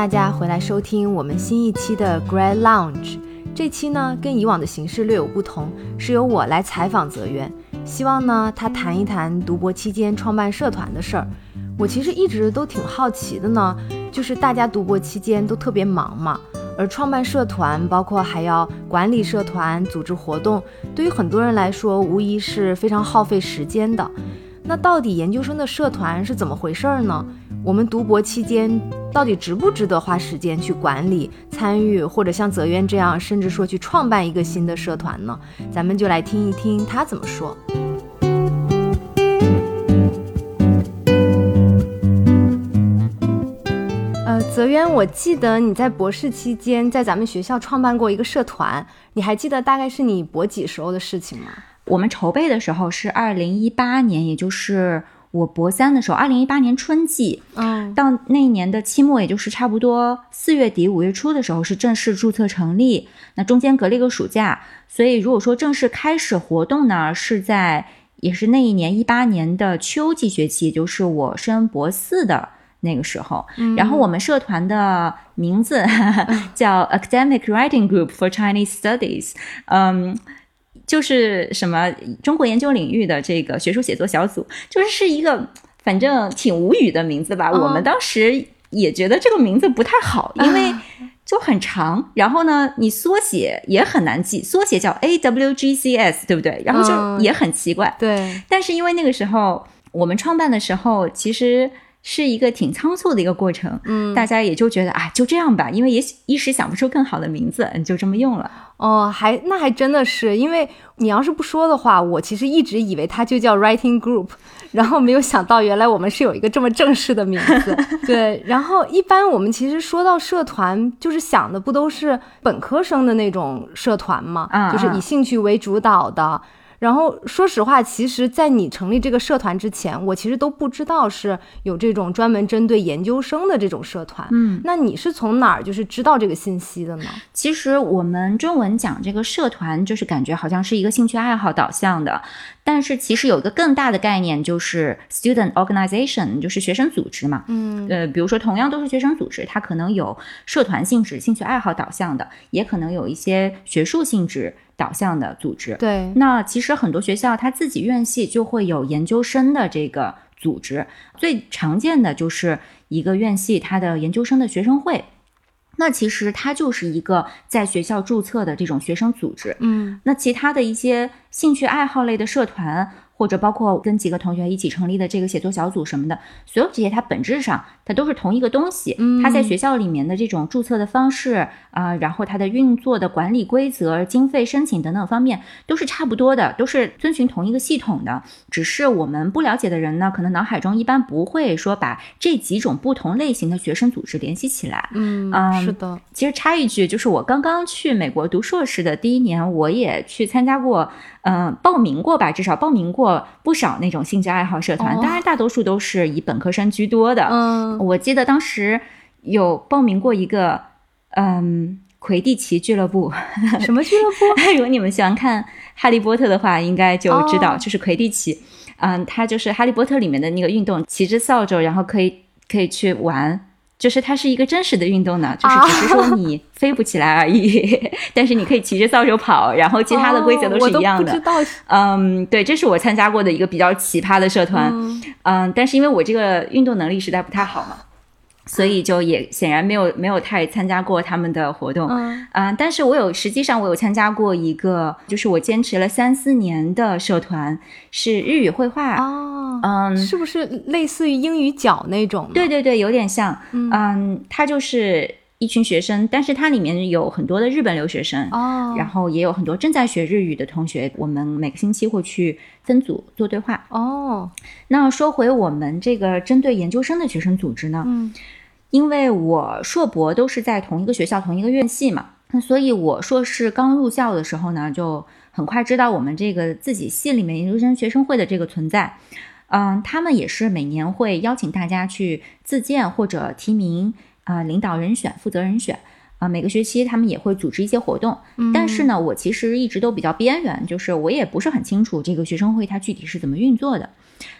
大家回来收听我们新一期的 Grad Lounge。这期呢跟以往的形式略有不同，是由我来采访泽源，希望呢他谈一谈读博期间创办社团的事儿。我其实一直都挺好奇的呢，就是大家读博期间都特别忙嘛，而创办社团，包括还要管理社团、组织活动，对于很多人来说，无疑是非常耗费时间的。那到底研究生的社团是怎么回事儿呢？我们读博期间到底值不值得花时间去管理、参与，或者像泽渊这样，甚至说去创办一个新的社团呢？咱们就来听一听他怎么说。呃，泽渊，我记得你在博士期间在咱们学校创办过一个社团，你还记得大概是你博几时候的事情吗？我们筹备的时候是二零一八年，也就是。我博三的时候，二零一八年春季，嗯，到那一年的期末，也就是差不多四月底五月初的时候，是正式注册成立。那中间隔了一个暑假，所以如果说正式开始活动呢，是在也是那一年一八年的秋季学期，也就是我升博四的那个时候。然后我们社团的名字 叫 Academic Writing Group for Chinese Studies，嗯。就是什么中国研究领域的这个学术写作小组，就是是一个反正挺无语的名字吧。我们当时也觉得这个名字不太好，因为就很长，然后呢，你缩写也很难记，缩写叫 A W G C S，对不对？然后就也很奇怪。对。但是因为那个时候我们创办的时候，其实。是一个挺仓促的一个过程，嗯，大家也就觉得啊，就这样吧，因为也一时想不出更好的名字，就这么用了。哦，还那还真的是，因为你要是不说的话，我其实一直以为它就叫 Writing Group，然后没有想到原来我们是有一个这么正式的名字。对，然后一般我们其实说到社团，就是想的不都是本科生的那种社团嘛？就是以兴趣为主导的。然后说实话，其实，在你成立这个社团之前，我其实都不知道是有这种专门针对研究生的这种社团。嗯，那你是从哪儿就是知道这个信息的呢？其实我们中文讲这个社团，就是感觉好像是一个兴趣爱好导向的，但是其实有一个更大的概念，就是 student organization，就是学生组织嘛。嗯，呃，比如说同样都是学生组织，它可能有社团性质、兴趣爱好导向的，也可能有一些学术性质。导向的组织，对，那其实很多学校它自己院系就会有研究生的这个组织，最常见的就是一个院系它的研究生的学生会，那其实它就是一个在学校注册的这种学生组织，嗯，那其他的一些兴趣爱好类的社团。或者包括跟几个同学一起成立的这个写作小组什么的，所有这些它本质上它都是同一个东西。它在学校里面的这种注册的方式啊，然后它的运作的管理规则、经费申请等等方面都是差不多的，都是遵循同一个系统的。只是我们不了解的人呢，可能脑海中一般不会说把这几种不同类型的学生组织联系起来。嗯，是的。其实插一句，就是我刚刚去美国读硕士的第一年，我也去参加过。嗯，报名过吧？至少报名过不少那种兴趣爱好社团，当然大多数都是以本科生居多的。嗯，我记得当时有报名过一个，嗯，魁地奇俱乐部。什么俱乐部？如果你们喜欢看《哈利波特》的话，应该就知道，就是魁地奇。嗯，它就是《哈利波特》里面的那个运动，骑着扫帚，然后可以可以去玩。就是它是一个真实的运动呢，就是只是说你飞不起来而已，但是你可以骑着扫帚跑，然后其他的规则都是一样的。嗯，对，这是我参加过的一个比较奇葩的社团。嗯，但是因为我这个运动能力实在不太好嘛。所以就也显然没有没有太参加过他们的活动，嗯，但是我有实际上我有参加过一个，就是我坚持了三四年的社团，是日语绘画。哦，嗯，是不是类似于英语角那种？对对对，有点像，嗯，它就是一群学生，但是它里面有很多的日本留学生哦，然后也有很多正在学日语的同学，我们每个星期会去分组做对话哦。那说回我们这个针对研究生的学生组织呢，嗯。因为我硕博都是在同一个学校、同一个院系嘛，那所以我硕士刚入校的时候呢，就很快知道我们这个自己系里面研究生学生会的这个存在。嗯，他们也是每年会邀请大家去自荐或者提名啊，领导人选、负责人选啊，每个学期他们也会组织一些活动。但是呢，我其实一直都比较边缘，就是我也不是很清楚这个学生会它具体是怎么运作的。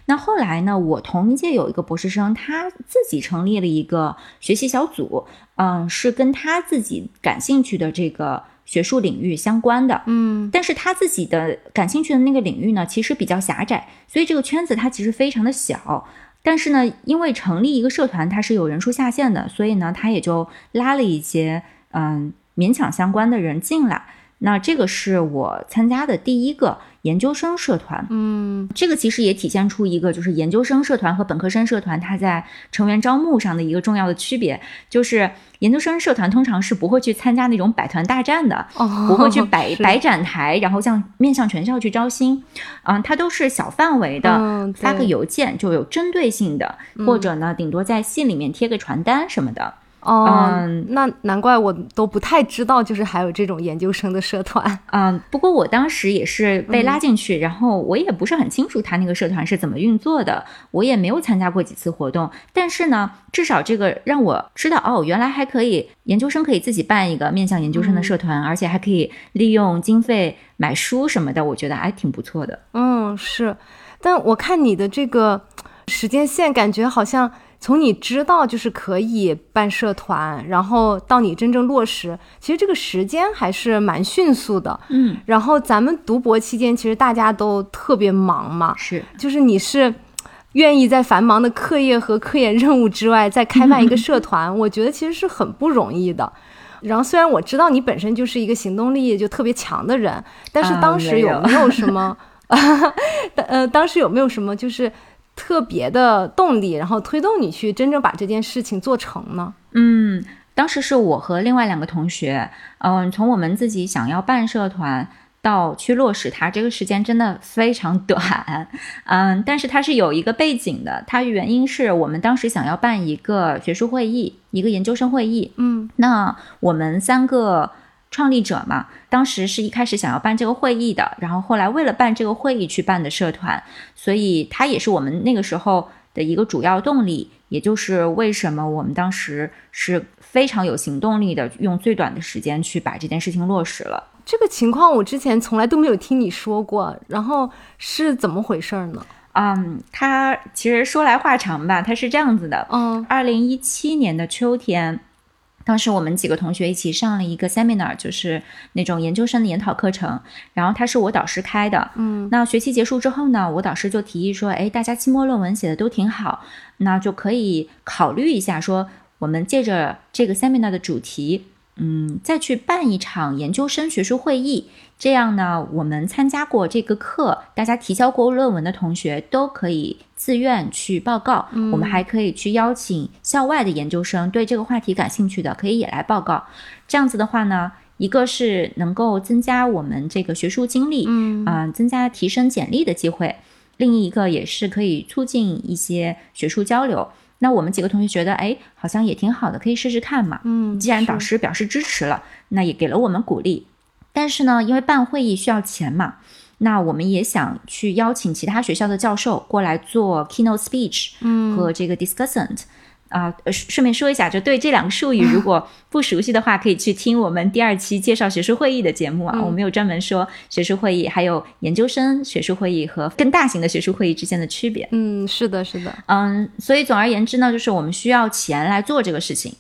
那后来呢，我同一届有一个博士生，他自己成立了一个学习小组，嗯，是跟他自己感兴趣的这个学术领域相关的，嗯但是他自己的感兴趣的那个领域呢，其实比较狭窄，所以这个圈子它其实非常的小。但是呢，因为成立一个社团，它是有人数下限的，所以呢，他也就拉了一些嗯勉强相关的人进来。那这个是我参加的第一个研究生社团，嗯。这个其实也体现出一个就是研究生社团和本科生社团它在成员招募上的一个重要的区别，就是研究生社团通常是不会去参加那种百团大战的，哦，不会去 摆摆展台，然后向面向全校去招新，嗯，它都是小范围的。嗯发个邮件就有针对性的，或者呢，顶多在信里面贴个传单什么的。哦，嗯那难怪我都不太知道，就是还有这种研究生的社团。嗯，不过我当时也是被拉进去，然后我也不是很清楚他那个社团是怎么运作的，我也没有参加过几次活动。但是呢，至少这个让我知道，哦，原来还可以研究生可以自己办一个面向研究生的社团，而且还可以利用经费买书什么的，我觉得还挺不错的。嗯，是，但我看你的这个时间线，感觉好像从你知道就是可以办社团，然后到你真正落实，其实这个时间还是蛮迅速的。嗯，然后咱们读博期间，其实大家都特别忙嘛，是，就是你是愿意在繁忙的课业和科研任务之外，再开办一个社团，我觉得其实是很不容易的。然后虽然我知道你本身就是一个行动力就特别强的人，但是啊当时有有没有什么，呃，当时有没有什么就是特别的动力，然后推动你去真正把这件事情做成呢？嗯，当时是我和另外两个同学，嗯，从我们自己想要办社团到去落实它，这个时间真的非常短，嗯，但是它是有一个背景的，它原因是我们当时想要办一个学术会议，一个研究生会议，嗯。那我们三个创立者嘛，当时是一开始想要办这个会议的，然后后来为了办这个会议去办的社团，所以他也是我们那个时候的一个主要动力，也就是为什么我们当时是非常有行动力的，用最短的时间去把这件事情落实了。这个情况我之前从来都没有听你说过，然后是怎么回事儿呢？嗯，它其实说来话长吧，它是这样子的，嗯二零一七年的秋天，当时我们几个同学一起上了一个 seminar，就是那种研究生的研讨课程，然后他是我导师开的。嗯那学期结束之后呢，我导师就提议说，哎，大家期末论文写的都挺好，那就可以考虑一下，说我们借着这个 seminar 的主题，嗯，再去办一场研究生学术会议。这样呢，我们参加过这个课，大家提交过论文的同学都可以自愿去报告。我们还可以去邀请校外的研究生，对这个话题感兴趣的，可以也来报告。这样子的话呢，一个是能够增加我们这个学术经历，嗯啊、增加提升简历的机会；另一个也是可以促进一些学术交流。那我们几个同学觉得，哎，好像也挺好的，可以试试看嘛。嗯，既然导师表示支持了，那也给了我们鼓励。但是呢，因为办会议需要钱嘛，那我们也想去邀请其他学校的教授过来做 keynote speech 嗯和这个 discussant。啊、呃顺顺便说一下，就对这两个术语，如 果不熟悉的话，可以去听我们第二期介绍学术会议的节目啊。嗯我们有专门说学术会议，还有研究生学术会议和更大型的学术会议之间的区别。嗯，是的，是的，嗯，所以总而言之呢，就是我们需要钱来做这个事情。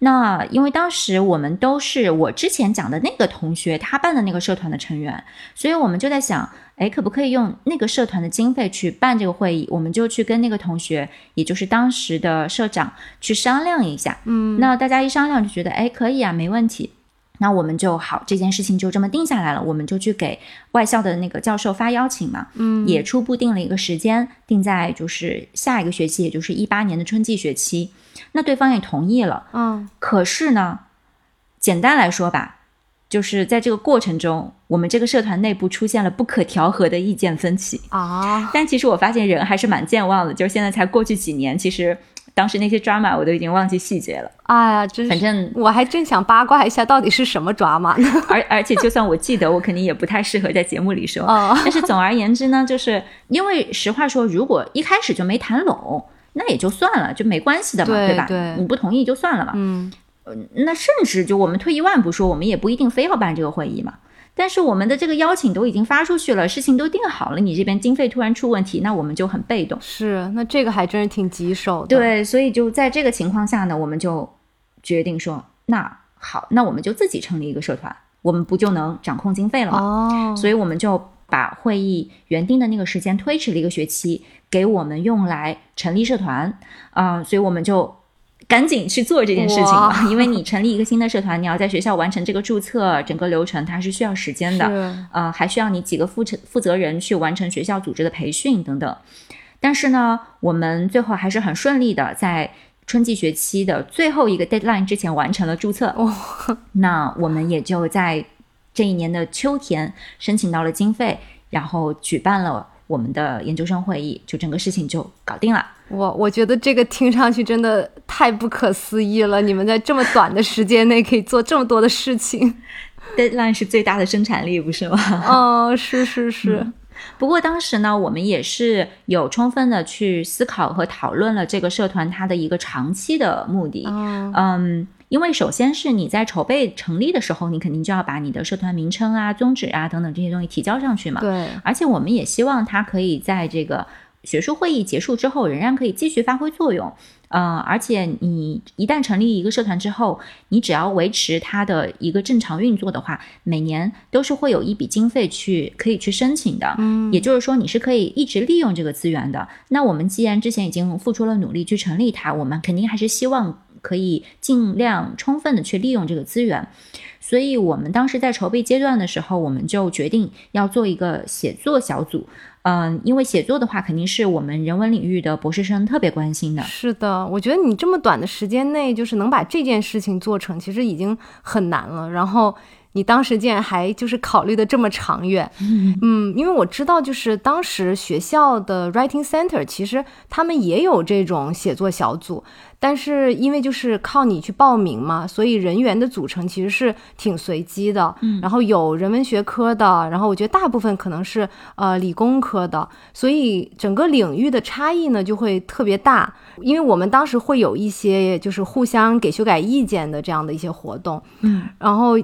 那因为当时我们都是我之前讲的那个同学他办的那个社团的成员，所以我们就在想，哎，可不可以用那个社团的经费去办这个会议？我们就去跟那个同学，也就是当时的社长去商量一下。嗯那大家一商量就觉得，哎，可以啊，没问题。那我们就好，这件事情就这么定下来了。我们就去给外校的那个教授发邀请嘛，嗯也初步定了一个时间，定在就是下一个学期，也就是一八年的春季学期。那对方也同意了。嗯可是呢，简单来说吧，就是在这个过程中，我们这个社团内部出现了不可调和的意见分歧。啊，但其实我发现人还是蛮健忘的，就是现在才过去几年，其实当时那些 drama 我都已经忘记细节了。哎呀，真是，反正我还正想八卦一下，到底是什么抓马呢？而而且就算我记得，我肯定也不太适合在节目里说。哦，但是总而言之呢，就是因为实话说，如果一开始就没谈拢，那也就算了，就没关系的嘛，吧？对对你不同意就算了嘛。嗯那甚至就我们退一万步说，我们也不一定非要办这个会议嘛。但是我们的这个邀请都已经发出去了，事情都定好了，你这边经费突然出问题，那我们就很被动。是，那这个还真是挺棘手的。对，所以就在这个情况下呢，我们就决定说，那好，那我们就自己成立一个社团，我们不就能掌控经费了吗？哦，所以我们就把会议原定的那个时间推迟了一个学期，给我们用来成立社团啊、所以我们就赶紧去做这件事情了。因为你成立一个新的社团，你要在学校完成这个注册，整个流程它是需要时间的。是呃，还需要你几个负责负责人去完成学校组织的培训等等。但是呢，我们最后还是很顺利的在春季学期的最后一个 deadline 之前完成了注册。哦 那我们也就在这一年的秋天申请到了经费，然后举办了我们的研究生会议，就整个事情就搞定了。我我觉得这个听上去真的太不可思议了！你们在这么短的时间内可以做这么多的事情。deadline 是最大的生产力，不是吗？哦，是是是，不过当时呢，我们也是有充分的去思考和讨论了这个社团它的一个长期的目的。嗯嗯，因为首先是你在筹备成立的时候，你肯定就要把你的社团名称啊、宗旨啊等等这些东西提交上去嘛。对，而且我们也希望它可以在这个学术会议结束之后，仍然可以继续发挥作用。呃，而且你一旦成立一个社团之后，你只要维持它的一个正常运作的话，每年都是会有一笔经费去可以去申请的。嗯，也就是说，你是可以一直利用这个资源的。那我们既然之前已经付出了努力去成立它，我们肯定还是希望可以尽量充分的去利用这个资源。所以我们当时在筹备阶段的时候，我们就决定要做一个写作小组。嗯，因为写作的话，肯定是我们人文领域的博士生特别关心的。是的，我觉得你这么短的时间内，就是能把这件事情做成，其实已经很难了。然后你当时竟然还就是考虑的这么长远，嗯，因为我知道，就是当时学校的 writing center 其实他们也有这种写作小组，但是因为就是靠你去报名嘛，所以人员的组成其实是挺随机的。嗯然后有人文学科的，然后我觉得大部分可能是呃理工科的，所以整个领域的差异呢就会特别大。因为我们当时会有一些就是互相给修改意见的这样的一些活动，嗯，然后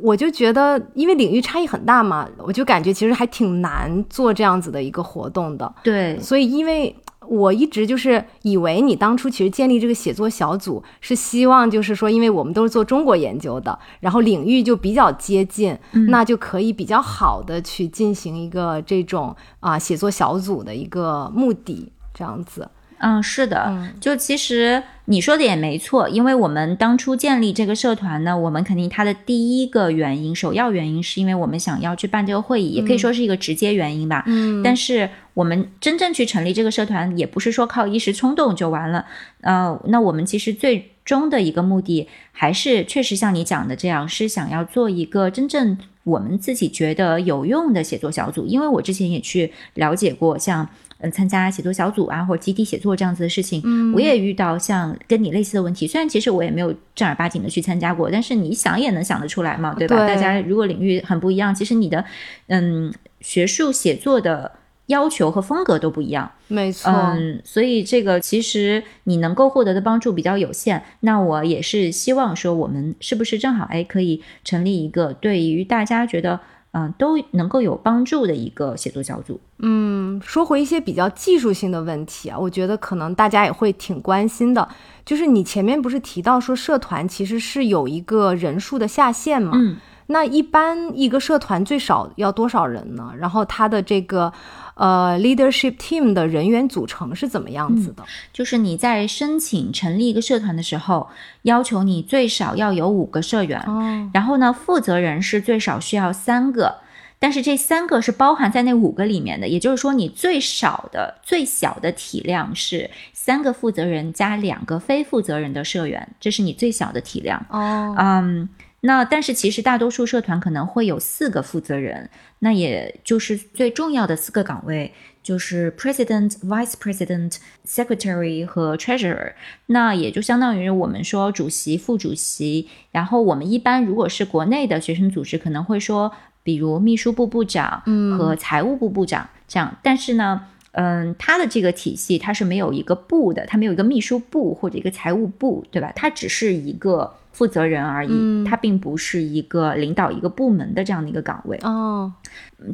我就觉得，因为领域差异很大嘛，我就感觉其实还挺难做这样子的一个活动的。对，所以，因为我一直就是以为你当初其实建立这个写作小组是希望就是说，因为我们都是做中国研究的，然后领域就比较接近，嗯那就可以比较好的去进行一个这种啊写作小组的一个目的，这样子。嗯，是的，嗯就其实你说的也没错，因为我们当初建立这个社团呢，我们肯定它的第一个原因，首要原因是因为我们想要去办这个会议，也可以说是一个直接原因吧。嗯但是我们真正去成立这个社团，也不是说靠一时冲动就完了。呃，那我们其实最终的一个目的，还是确实像你讲的这样，是想要做一个真正我们自己觉得有用的写作小组。因为我之前也去了解过，像嗯参加写作小组啊，或者集体写作这样子的事情，嗯我也遇到像跟你类似的问题。虽然其实我也没有正儿八经的去参加过，但是你想也能想得出来嘛，对吧？对大家如果领域很不一样，其实你的嗯学术写作的要求和风格都不一样。没错，嗯，所以这个其实你能够获得的帮助比较有限。那我也是希望说，我们是不是正好哎可以成立一个对于大家觉得嗯、都能够有帮助的一个写作小组？嗯，说回一些比较技术性的问题啊，我觉得可能大家也会挺关心的。就是你前面不是提到说社团其实是有一个人数的下限吗？嗯，那一般一个社团最少要多少人呢？然后它的这个呃 leadership team 的人员组成是怎么样子的？就是你在申请成立一个社团的时候，要求你最少要有五个社员，哦，然后呢，负责人是最少需要三个，但是这三个是包含在那五个里面的，也就是说，你最少的、最小的体量是三个负责人加两个非负责人的社员，这是你最小的体量。哦，嗯，那但是其实大多数社团可能会有四个负责人，那也就是最重要的四个岗位。就是 president、vice president、secretary 和 treasurer，那也就相当于我们说主席、副主席。然后我们一般如果是国内的学生组织，可能会说，比如秘书部部长嗯和财务部部长这样。但是呢，嗯，它的这个体系它是没有一个部的，它没有一个秘书部或者一个财务部，对吧？它只是一个负责人而已，嗯它并不是一个领导一个部门的这样的一个岗位。哦，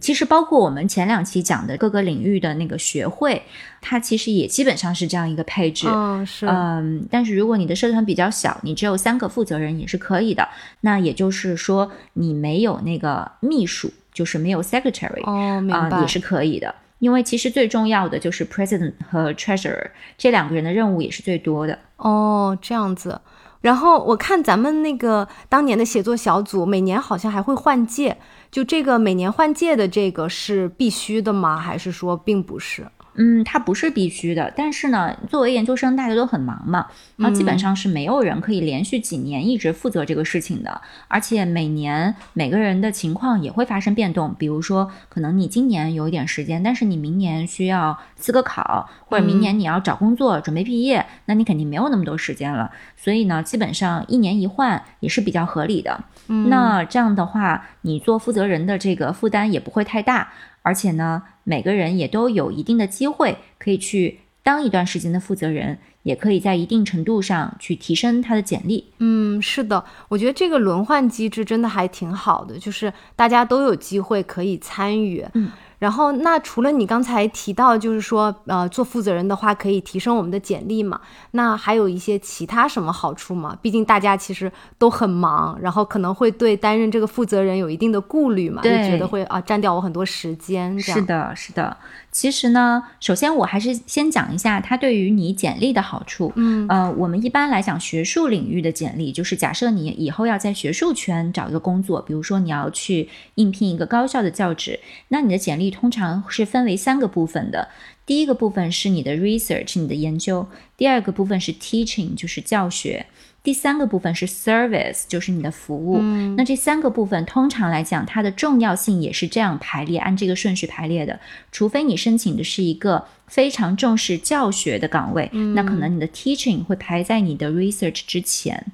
其实包括我们前两期讲的各个领域的那个学会，它其实也基本上是这样一个配置。嗯，是，嗯，但是如果你的社团比较小，你只有三个负责人也是可以的。那也就是说，你没有那个秘书，就是没有 secretary 也是可以的。因为其实最重要的就是 president 和 treasurer 这两个人的任务也是最多的。哦，这样子。然后我看咱们那个当年的写作小组，每年好像还会换届，就这个每年换届的这个是必须的吗？还是说并不是？嗯，它不是必须的，但是呢，作为研究生，大家都很忙嘛，然后基本上是没有人可以连续几年一直负责这个事情的，而且每年每个人的情况也会发生变动，比如说，可能你今年有一点时间，但是你明年需要资格考，或者明年你要找工作、准备毕业，那你肯定没有那么多时间了，所以呢，基本上一年一换也是比较合理的。嗯。那这样的话，你做负责人的这个负担也不会太大，而且呢，每个人也都有一定的机会可以去当一段时间的负责人，也可以在一定程度上去提升他的简历。嗯，是的，我觉得这个轮换机制真的还挺好的，就是大家都有机会可以参与。嗯。然后，那除了你刚才提到，就是说，呃，做负责人的话可以提升我们的简历嘛？那还有一些其他什么好处吗？毕竟大家其实都很忙，然后可能会对担任这个负责人有一定的顾虑嘛，就觉得会啊占掉我很多时间。这样是的，是的。其实呢，首先我还是先讲一下它对于你简历的好处。嗯呃，我们一般来讲，学术领域的简历，就是假设你以后要在学术圈找一个工作，比如说你要去应聘一个高校的教职，那你的简历通常是分为三个部分的。第一个部分是你的 research，你的研究；第二个部分是 teaching，就是教学；第三个部分是 service，就是你的服务。嗯那这三个部分通常来讲，它的重要性也是这样排列，按这个顺序排列的。除非你申请的是一个非常重视教学的岗位，那可能你的 teaching 会排在你的 research 之前。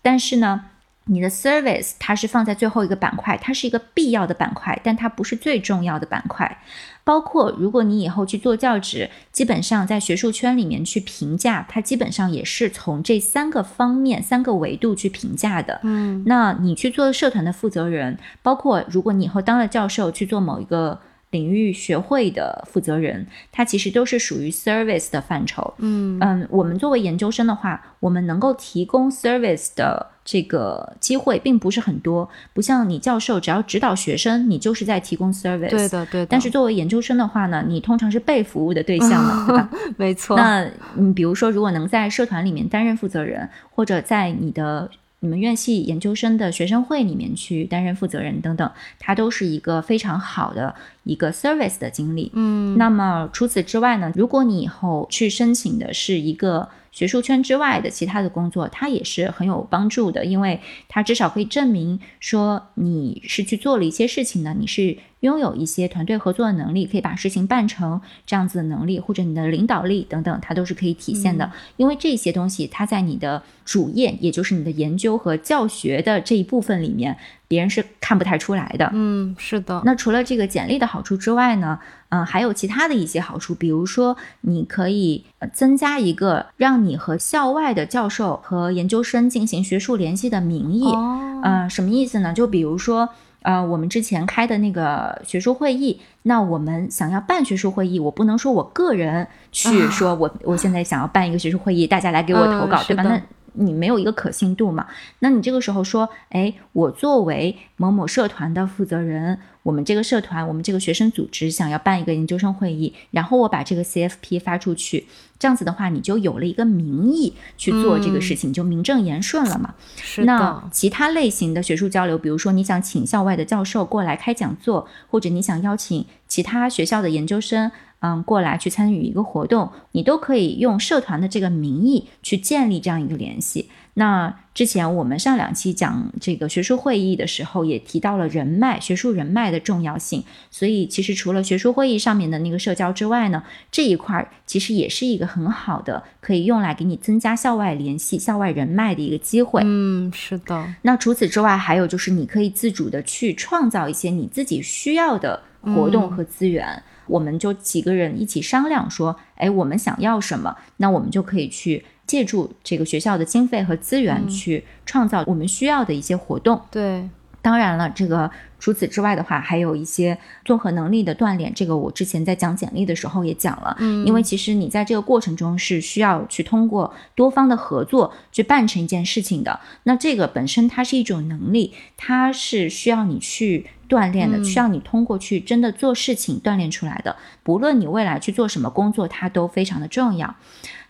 但是呢，你的 service 它是放在最后一个板块，它是一个必要的板块，但它不是最重要的板块。包括如果你以后去做教职，基本上在学术圈里面去评价，它基本上也是从这三个方面、三个维度去评价的。嗯那你去做社团的负责人，包括如果你以后当了教授去做某一个领域学会的负责人，他其实都是属于 service 的范畴。嗯嗯，我们作为研究生的话，我们能够提供 service 的这个机会并不是很多，不像你教授只要指导学生，你就是在提供 service。对。的对的。但是作为研究生的话呢，你通常是被服务的对象嘛，对吧？没错。那你比如说，如果能在社团里面担任负责人，或者在你的你们院系研究生的学生会里面去担任负责人等等，它都是一个非常好的一个 service 的经历。嗯那么除此之外呢，如果你以后去申请的是一个学术圈之外的其他的工作，它也是很有帮助的，因为它至少可以证明说你是去做了一些事情的，你是拥有一些团队合作的能力，可以把事情办成这样子的能力，或者你的领导力等等，它都是可以体现的。因为这些东西，它在你的主业，也就是你的研究和教学的这一部分里面，别人是看不太出来的。嗯，是的。那除了这个简历的好处之外呢，嗯、还有其他的一些好处，比如说你可以呃增加一个让你和校外的教授和研究生进行学术联系的名义。哦，呃，什么意思呢？就比如说，呃，我们之前开的那个学术会议，那我们想要办学术会议，我不能说我个人去说我、我现在想要办一个学术会议，大家来给我投稿，对吧？那你没有一个可信度嘛？那你这个时候说，哎，我作为某某社团的负责人，我们这个社团，我们这个学生组织想要办一个研究生会议，然后我把这个 CFP 发出去，这样子的话，你就有了一个名义去做这个事情，就名正言顺了嘛。是那。其他类型的学术交流，比如说你想请校外的教授过来开讲座，或者你想邀请其他学校的研究生，嗯，过来去参与一个活动，你都可以用社团的这个名义去建立这样一个联系。那之前我们上两期讲这个学术会议的时候，也提到了人脉、学术人脉的重要性。所以其实除了学术会议上面的那个社交之外呢，这一块儿其实也是一个很好的可以用来给你增加校外联系、校外人脉的一个机会。嗯，是的。那除此之外，还有就是你可以自主的去创造一些你自己需要的活动和资源。我们就几个人一起商量说，哎，我们想要什么，那我们就可以去借助这个学校的经费和资源去创造我们需要的一些活动。对。当然了，这个除此之外的话，还有一些综合能力的锻炼。这个我之前在讲简历的时候也讲了，嗯，因为其实你在这个过程中是需要去通过多方的合作去办成一件事情的。那这个本身它是一种能力，它是需要你去锻炼的，需要你通过去真的做事情锻炼出来的。不论你未来去做什么工作，它都非常的重要。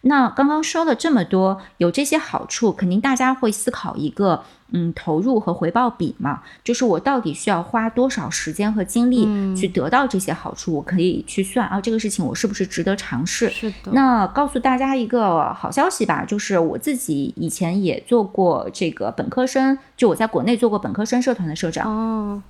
那刚刚说了这么多，有这些好处，肯定大家会思考一个，嗯，投入和回报比嘛，就是我到底需要花多少时间和精力去得到这些好处，我可以去算啊，这个事情我是不是值得尝试？是的。那告诉大家一个好消息吧，就是我自己以前也做过这个本科生，就我在国内做过本科生社团的社长。哦。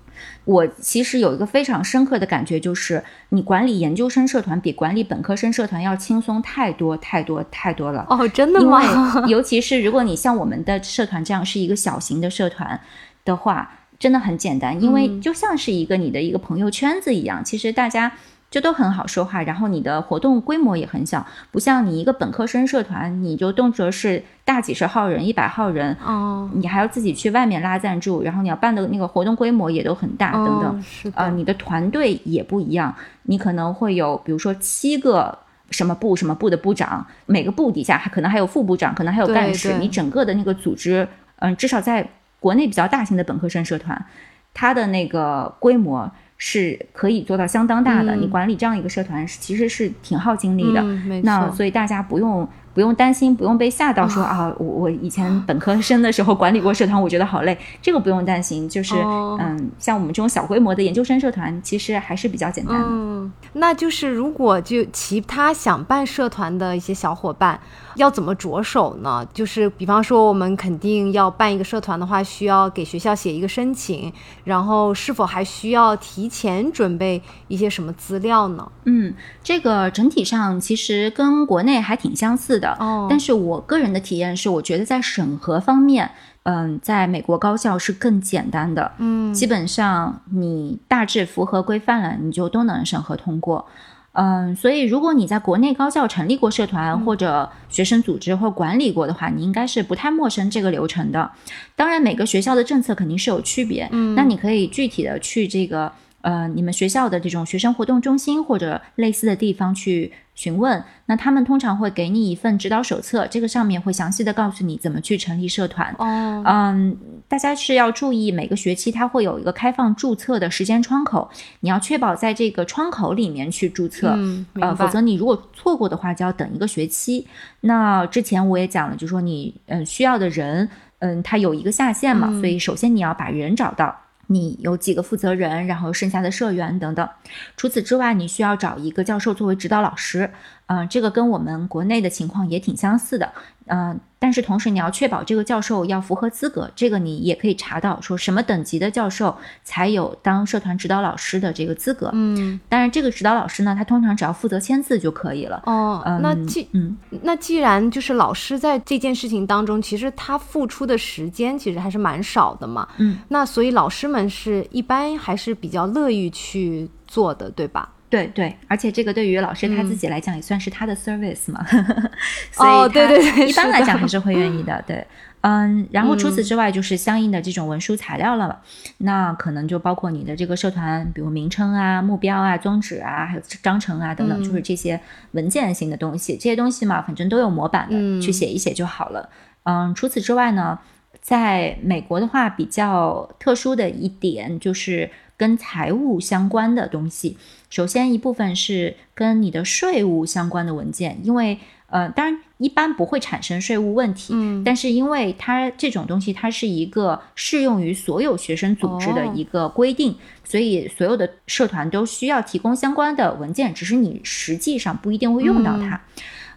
我其实有一个非常深刻的感觉，就是你管理研究生社团比管理本科生社团要轻松太多太多太多了。哦，真的吗？尤其是如果你像我们的社团这样是一个小型的社团的话，真的很简单，因为就像是一个你的一个朋友圈子一样，其实大家。就都很好说话，然后你的活动规模也很小，不像你一个本科生社团，你就动辄是大几十号人、一百号人，哦，你还要自己去外面拉赞助，然后你要办的那个活动规模也都很大，等等，是呃，你的团队也不一样，你可能会有，比如说七个什么部什么部的部长，每个部底下还可能还有副部长，可能还有干事，你整个的那个组织，嗯，至少在国内比较大型的本科生社团，它的那个规模。是可以做到相当大的。你管理这样一个社团，其实是挺耗精力的。那所以大家不用。不用担心，不用被吓到，说啊，我我以前本科生的时候管理过社团，我觉得好累。这个不用担心，就是嗯，像我们这种小规模的研究生社团，其实还是比较简单的。嗯，那就是如果就其他想办社团的一些小伙伴，要怎么着手呢？就是比方说，我们肯定要办一个社团的话，需要给学校写一个申请，然后是否还需要提前准备一些什么资料呢？嗯，这个整体上其实跟国内还挺相似。的，但是我个人的体验是，我觉得在审核方面，嗯，在美国高校是更简单的，嗯，基本上你大致符合规范了，你就都能审核通过，嗯，所以如果你在国内高校成立过社团或者学生组织或管理过的话，你应该是不太陌生这个流程的。当然，每个学校的政策肯定是有区别，嗯，那你可以具体的去这个，呃，你们学校的这种学生活动中心或者类似的地方去。询问，那他们通常会给你一份指导手册，这个上面会详细的告诉你怎么去成立社团。哦，嗯，大家是要注意，每个学期它会有一个开放注册的时间窗口，你要确保在这个窗口里面去注册，呃，否则你如果错过的话，就要等一个学期。那之前我也讲了，就说你，嗯，需要的人，嗯，他有一个下限嘛，所以首先你要把人找到。你有几个负责人，然后剩下的社员等等。除此之外，你需要找一个教授作为指导老师。嗯，这个跟我们国内的情况也挺相似的。嗯，但是同时你要确保这个教授要符合资格，这个你也可以查到，说什么等级的教授才有当社团指导老师的这个资格。嗯，当然这个指导老师呢，他通常只要负责签字就可以了。哦，那既嗯，那既然就是老师在这件事情当中，其实他付出的时间其实还是蛮少的嘛。嗯，那所以老师们是一般还是比较乐意去做的，对吧？对对，而且这个对于老师他自己来讲也算是他的 service 嘛，所以对对对，一般来讲还是会愿意的。对，嗯，然后除此之外就是相应的这种文书材料了，那可能就包括你的这个社团，比如名称啊、目标啊、宗旨啊，还有章程啊等等，就是这些文件性的东西，这些东西嘛，反正都有模板的，去写一写就好了。嗯，除此之外呢，在美国的话比较特殊的一点就是跟财务相关的东西。首先一部分是跟你的税务相关的文件，因为呃，当然一般不会产生税务问题，嗯，但是因为它这种东西它是一个适用于所有学生组织的一个规定，所以所有的社团都需要提供相关的文件，只是你实际上不一定会用到它。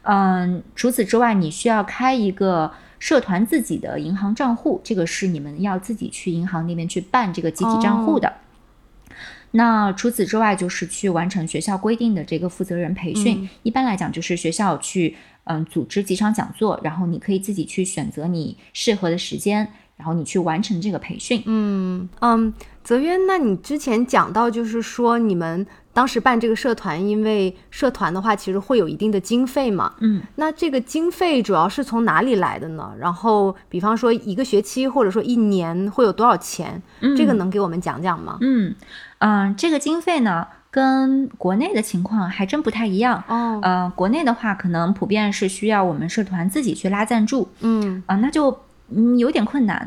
嗯，除此之外，你需要开一个社团自己的银行账户，这个是你们要自己去银行那边去办这个集体账户的。那除此之外，就是去完成学校规定的这个负责人培训。一般来讲，就是学校去嗯组织几场讲座，然后你可以自己去选择你适合的时间，然后你去完成这个培训。嗯嗯，泽渊，那你之前讲到就是说你们。当时办这个社团，因为社团的话，其实会有一定的经费嘛。嗯，那这个经费主要是从哪里来的呢？然后，比方说一个学期或者说一年会有多少钱？这个能给我们讲讲吗？嗯嗯，这个经费呢，跟国内的情况还真不太一样。哦，呃，国内的话，可能普遍是需要我们社团自己去拉赞助。嗯啊，那就嗯有点困难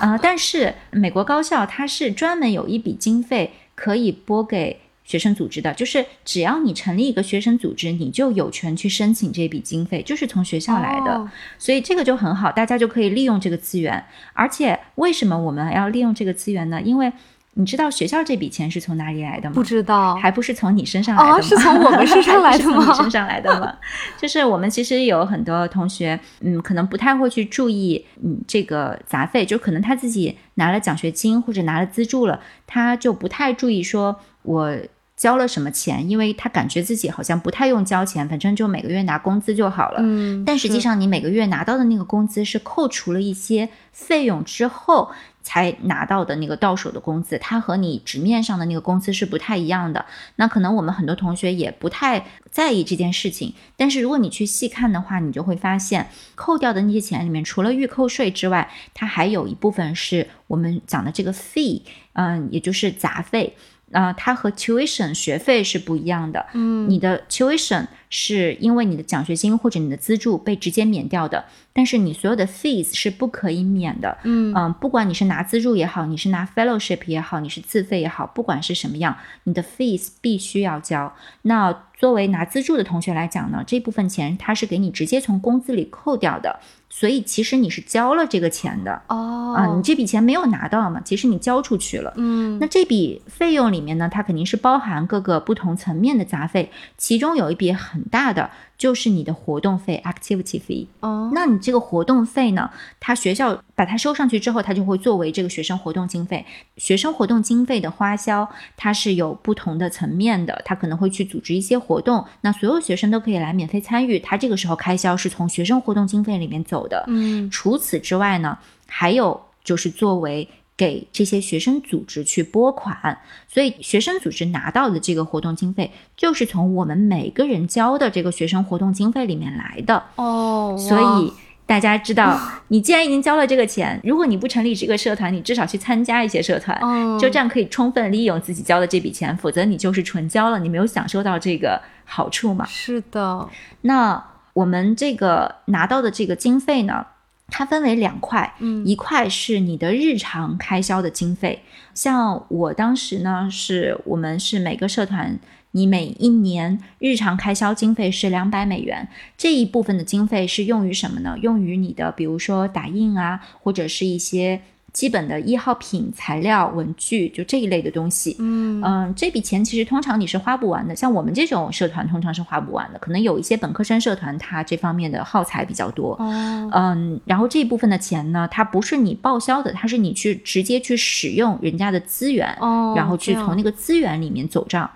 啊。但是美国高校它是专门有一笔经费可以拨给。学生组织的，就是只要你成立一个学生组织，你就有权去申请这笔经费，就是从学校来的，所以这个就很好，大家就可以利用这个资源。而且为什么我们要利用这个资源呢？因为你知道学校这笔钱是从哪里来的吗？不知道，还不是从你身上来的吗？是从我们身上来的吗？从你身上来的吗？就是我们其实有很多同学，嗯，可能不太会去注意，嗯，这个杂费，就可能他自己拿了奖学金或者拿了资助了，他就不太注意说我。交了什么钱？因为他感觉自己好像不太用交钱，反正就每个月拿工资就好了。嗯，但实际上你每个月拿到的那个工资是扣除了一些费用之后才拿到的那个到手的工资，它和你纸面上的那个工资是不太一样的。那可能我们很多同学也不太在意这件事情，但是如果你去细看的话，你就会发现扣掉的那些钱里面，除了预扣税之外，它还有一部分是我们讲的这个 fee，嗯，也就是杂费。啊，它和 tuition 学费是不一样的。嗯，你的 tuition 是因为你的奖学金或者你的资助被直接免掉的，但是你所有的 fees 是不可以免的。嗯嗯，不管你是拿资助也好，你是拿 fellowship 也好，你是自费也好，不管是什么样，你的 fees 必须要交。那作为拿资助的同学来讲呢，这部分钱它是给你直接从工资里扣掉的。所以其实你是交了这个钱的哦啊，你这笔钱没有拿到嘛？其实你交出去了。嗯，那这笔费用里面呢，它肯定是包含各个不同层面的杂费，其中有一笔很大的。就是你的活动费 （activity fee）。哦，那你这个活动费呢？他学校把它收上去之后，它就会作为这个学生活动经费。学生活动经费的花销，它是有不同的层面的。他可能会去组织一些活动，那所有学生都可以来免费参与。他这个时候开销是从学生活动经费里面走的。嗯，除此之外呢，还有就是作为。给这些学生组织去拨款，所以学生组织拿到的这个活动经费，就是从我们每个人交的这个学生活动经费里面来的哦。所以大家知道，你既然已经交了这个钱，如果你不成立这个社团，你至少去参加一些社团，就这样可以充分利用自己交的这笔钱。否则你就是纯交了，你没有享受到这个好处嘛？是的。那我们这个拿到的这个经费呢？它分为两块，嗯，一块是你的日常开销的经费，像我当时呢，是我们是每个社团，你每一年日常开销经费是两百美元，这一部分的经费是用于什么呢？用于你的，比如说打印啊，或者是一些。基本的一号品材料、文具，就这一类的东西。嗯嗯，这笔钱其实通常你是花不完的。像我们这种社团，通常是花不完的。可能有一些本科生社团，它这方面的耗材比较多。哦，嗯，然后这一部分的钱呢，它不是你报销的，它是你去直接去使用人家的资源，哦，然后去从那个资源里面走账。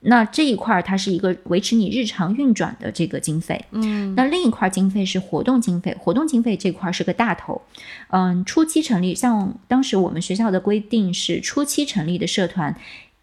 那这一块儿它是一个维持你日常运转的这个经费，嗯，那另一块经费是活动经费，活动经费这块是个大头，嗯，初期成立，像当时我们学校的规定是初期成立的社团。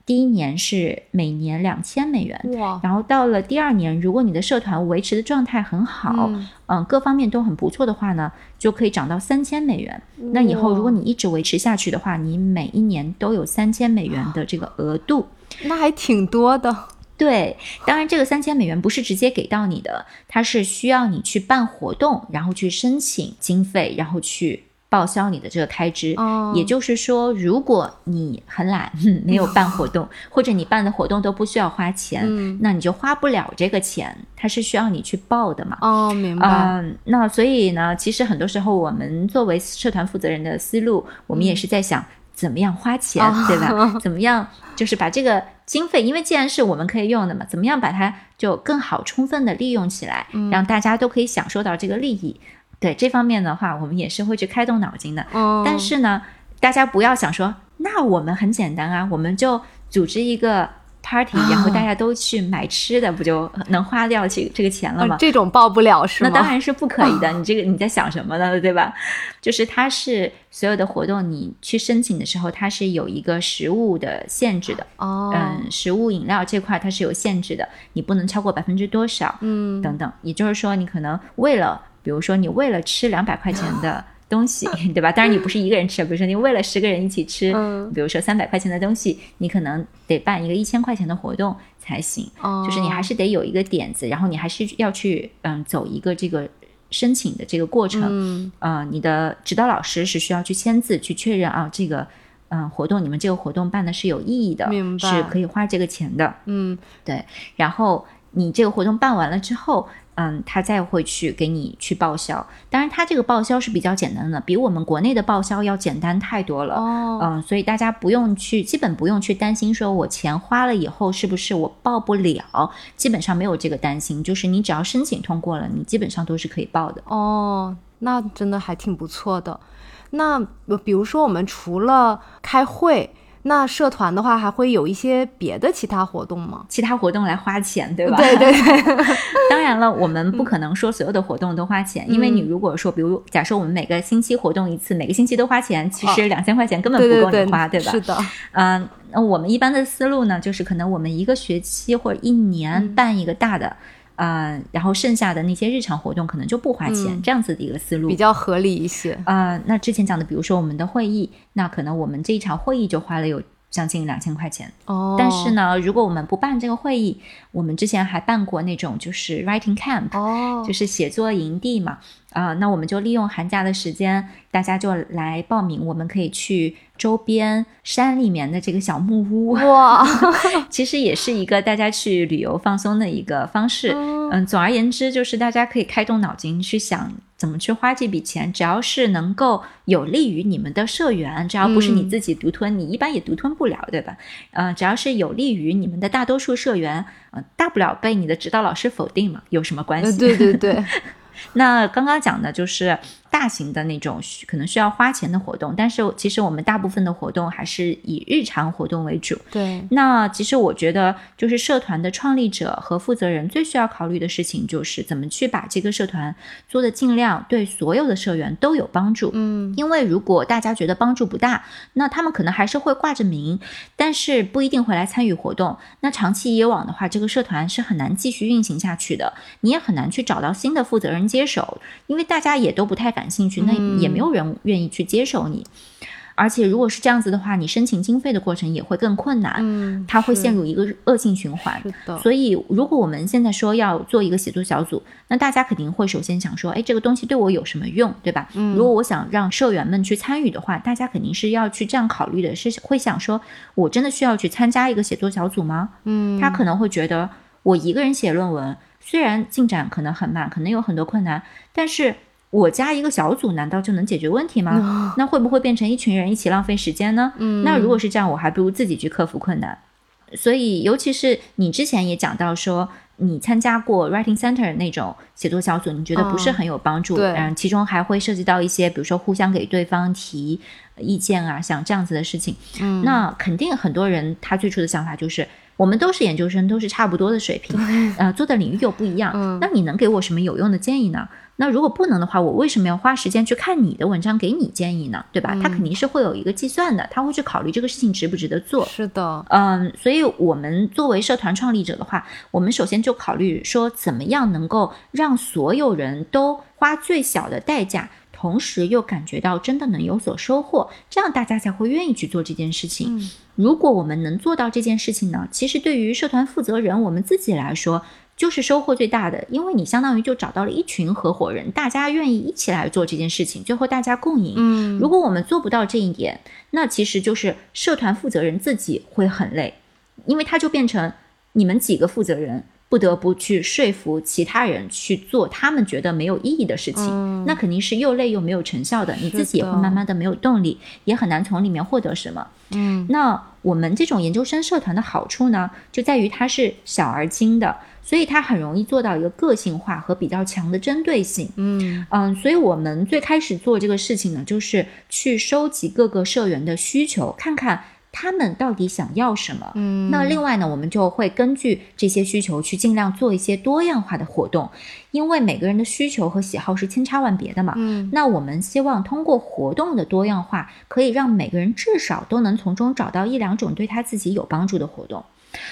第一年是每年两千美元，哇！然后到了第二年，如果你的社团维持的状态很好，嗯，各方面都很不错的话呢，就可以涨到三千美元。那以后如果你一直维持下去的话，你每一年都有三千美元的这个额度，那还挺多的。对，当然这个三千美元不是直接给到你的，它是需要你去办活动，然后去申请经费，然后去。报销你的这个开支，也就是说，如果你很懒，没有办活动，或者你办的活动都不需要花钱，那你就花不了这个钱，它是需要你去报的嘛？哦，明白。嗯，那所以呢，其实很多时候我们作为社团负责人的思路，我们也是在想怎么样花钱，对吧？怎么样就是把这个经费，因为既然是我们可以用的嘛，怎么样把它就更好、充分的利用起来，让大家都可以享受到这个利益。对这方面的话，我们也是会去开动脑筋的。嗯，但是呢，大家不要想说，那我们很简单啊，我们就组织一个 party，然后大家都去买吃的，不就能花掉这这个钱了吗？这种报不了是吗？那当然是不可以的。你这个你在想什么呢？对吧？就是它是所有的活动，你去申请的时候，它是有一个食物的限制的。哦，嗯，食物饮料这块它是有限制的，你不能超过百分之多少？嗯，等等。也就是说，你可能为了，比如说你为了吃两百块钱的。东西 对吧？当然你不是一个人吃，比如说你为了十个人一起吃，比如说三百块钱的东西，你可能得办一个一千块钱的活动才行。就是你还是得有一个点子，然后你还是要去嗯走一个这个申请的这个过程。嗯，呃，你的指导老师是需要去签字去确认啊，这个嗯活动你们这个活动办的是有意义的，是可以花这个钱的。嗯，对。然后你这个活动办完了之后。嗯，他再会去给你去报销，当然他这个报销是比较简单的，比我们国内的报销要简单太多了。哦，嗯，所以大家不用去，基本不用去担心，说我钱花了以后是不是我报不了，基本上没有这个担心，就是你只要申请通过了，你基本上都是可以报的。哦，那真的还挺不错的。那比如说我们除了开会。那社团的话，还会有一些别的其他活动吗？其他活动来花钱，对吧？对对对。当然了，我们不可能说所有的活动都花钱，因为你如果说，比如假设我们每个星期活动一次，每个星期都花钱，其实两千块钱根本不够你花，对吧？是的。嗯，那我们一般的思路呢，就是可能我们一个学期或者一年办一个大的。呃，然后剩下的那些日常活动可能就不花钱，这样子的一个思路比较合理一些。呃，那之前讲的，比如说我们的会议，那可能我们这一场会议就花了有将近两千块钱。哦，但是呢，如果我们不办这个会议，我们之前还办过那种就是 writing camp，哦，就是写作营地嘛。啊，那我们就利用寒假的时间，大家就来报名，我们可以去周边山里面的这个小木屋。哇，其实也是一个大家去旅游放松的一个方式。嗯，总而言之，就是大家可以开动脑筋去想怎么去花这笔钱，只要是能够有利于你们的社员，只要不是你自己独吞，你一般也独吞不了，对吧？嗯，只要是有利于你们的大多数社员，嗯，大不了被你的指导老师否定嘛，有什么关系？对对对。那刚刚讲的就是。大型的那种可能需要花钱的活动，但是其实我们大部分的活动还是以日常活动为主。对，那其实我觉得，就是社团的创立者和负责人最需要考虑的事情，就是怎么去把这个社团做的尽量对所有的社员都有帮助。嗯，因为如果大家觉得帮助不大，那他们可能还是会挂着名，但是不一定会来参与活动。那长期以往的话，这个社团是很难继续运行下去的，你也很难去找到新的负责人接手，因为大家也都不太敢。感兴趣，那也没有人愿意去接受你。而且，如果是这样子的话，你申请经费的过程也会更困难。嗯，它会陷入一个恶性循环。所以，如果我们现在说要做一个写作小组，那大家肯定会首先想说：，哎，这个东西对我有什么用，对吧？嗯。如果我想让社员们去参与的话，大家肯定是要去这样考虑的，是会想说：，我真的需要去参加一个写作小组吗？嗯。他可能会觉得，我一个人写论文，虽然进展可能很慢，可能有很多困难，但是。我加一个小组，难道就能解决问题吗？那会不会变成一群人一起浪费时间呢？嗯，那如果是这样，我还不如自己去克服困难。所以，尤其是你之前也讲到说，你参加过 Writing Center 那种写作小组，你觉得不是很有帮助。对，嗯，其中还会涉及到一些，比如说互相给对方提意见啊，像这样子的事情。嗯，那肯定很多人他最初的想法就是。我们都是研究生，都是差不多的水平，呃，做的领域又不一样。那你能给我什么有用的建议呢？那如果不能的话，我为什么要花时间去看你的文章，给你建议呢？对吧？他肯定是会有一个计算的，他会去考虑这个事情值不值得做。是的，嗯，所以我们作为社团创立者的话，我们首先就考虑说，怎么样能够让所有人都花最小的代价。同时又感觉到真的能有所收获，这样大家才会愿意去做这件事情。如果我们能做到这件事情呢，其实对于社团负责人我们自己来说，就是收获最大的，因为你相当于就找到了一群合伙人，大家愿意一起来做这件事情，最后大家共赢。嗯，如果我们做不到这一点，那其实就是社团负责人自己会很累，因为他就变成你们几个负责人。不得不去说服其他人去做他们觉得没有意义的事情，那肯定是又累又没有成效的。你自己也会慢慢的没有动力，也很难从里面获得什么。嗯，那我们这种研究生社团的好处呢，就在于它是小而精的，所以它很容易做到一个个性化和比较强的针对性。嗯嗯，所以我们最开始做这个事情呢，就是去收集各个社员的需求，看看。他们到底想要什么。嗯，那另外呢，我们就会根据这些需求去尽量做一些多样化的活动，因为每个人的需求和喜好是千差万别的嘛。嗯那我们希望通过活动的多样化，可以让每个人至少都能从中找到一两种对他自己有帮助的活动。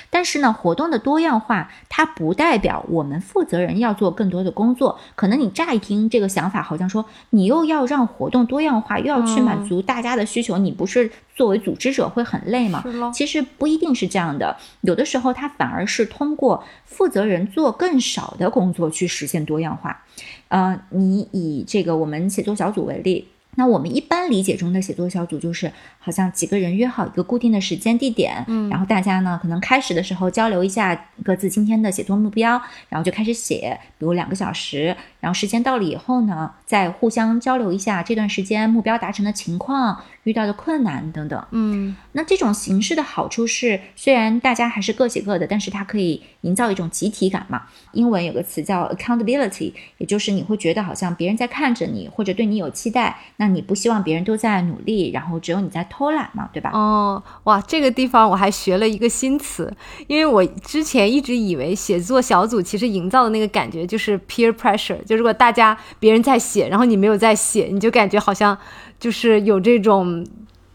但是呢，活动的多样化，它不代表我们负责人要做更多的工作。可能你乍一听这个想法，好像说你又要让活动多样化，又要去满足大家的需求，你不是作为组织者会很累吗？其实不一定是这样的，有的时候它反而是通过负责人做更少的工作去实现多样化。呃，你以这个我们写作小组为例。那我们一般理解中的写作小组就是，好像几个人约好一个固定的时间地点，嗯然后大家呢可能开始的时候交流一下各自今天的写作目标，然后就开始写，比如两个小时，然后时间到了以后呢，再互相交流一下这段时间目标达成的情况、遇到的困难等等。嗯那这种形式的好处是，虽然大家还是各写各的，但是它可以营造一种集体感嘛。英文有个词叫 accountability，也就是你会觉得好像别人在看着你，或者对你有期待，那你不希望别人都在努力，然后只有你在偷懒嘛，对吧？哦，哇，这个地方我还学了一个新词，因为我之前一直以为写作小组其实营造的那个感觉就是 peer pressure，就如果大家别人在写，然后你没有在写，你就感觉好像就是有这种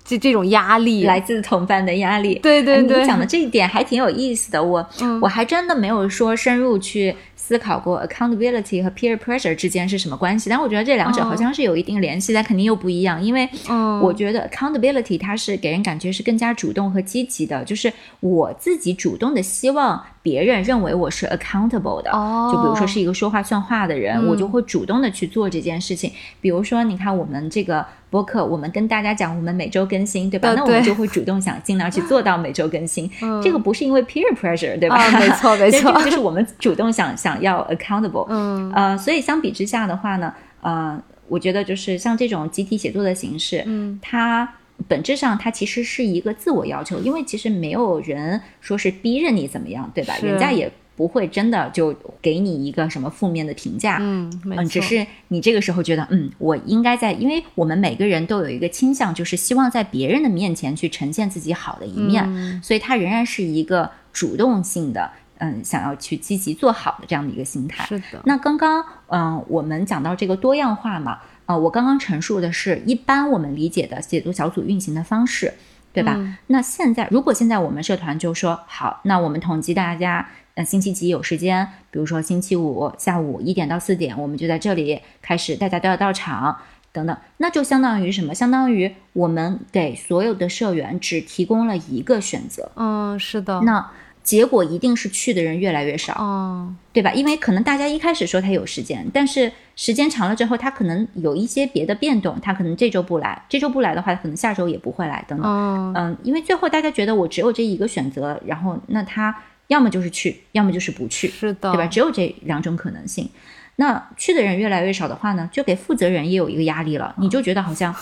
这这种压力。来自同伴的压力，哎对对对你讲的这一点还挺有意思的。我、嗯我还真的没有说深入去思考过 accountability 和 peer pressure 之间是什么关系，但我觉得这两者好像是有一定联系，但肯定又不一样。因为嗯我觉得 accountability 它是给人感觉是更加主动和积极的，就是我自己主动的希望别人认为我是 accountable 的。哦，就比如说是一个说话算话的人，嗯我就会主动的去做这件事情。比如说，你看我们这个播客，我们跟大家讲我们每周更新，对吧？呃那我们就会主动想尽量去做到每周更新。嗯这个不是因为 peer pressure，对吧？啊没错没 错这个就是我们主动想想要 accountable。嗯呃，所以相比之下的话呢，呃，我觉得就是像这种集体写作的形式，嗯它本质上它其实是一个自我要求，因为其实没有人说是逼着你怎么样，对吧？人家也不会真的就给你一个什么负面的评价。嗯，嗯，只是你这个时候觉得，嗯，我应该在，因为我们每个人都有一个倾向，就是希望在别人的面前去呈现自己好的一面，嗯所以它仍然是一个主动性的，嗯，想要去积极做好的这样的一个心态。是的，那刚刚，嗯、我们讲到这个多样化嘛，呃，我刚刚陈述的是一般我们理解的写作小组运行的方式，对吧？嗯那现在，如果现在我们社团就说好，那我们统计大家，呃，星期几有时间，比如说星期五下午一点到四点，我们就在这里开始，大家都要到场。等等，那就相当于什么？相当于我们给所有的社员只提供了一个选择，嗯，是的，那结果一定是去的人越来越少。哦，对吧？因为可能大家一开始说他有时间，但是时间长了之后，他可能有一些别的变动，他可能这周不来，这周不来的话，可能下周也不会来，等等。嗯嗯，因为最后大家觉得我只有这一个选择，然后那他要么就是去，要么就是不去，是的，对吧？只有这两种可能性。那去的人越来越少的话呢，就给负责人也有一个压力了，你就觉得好像。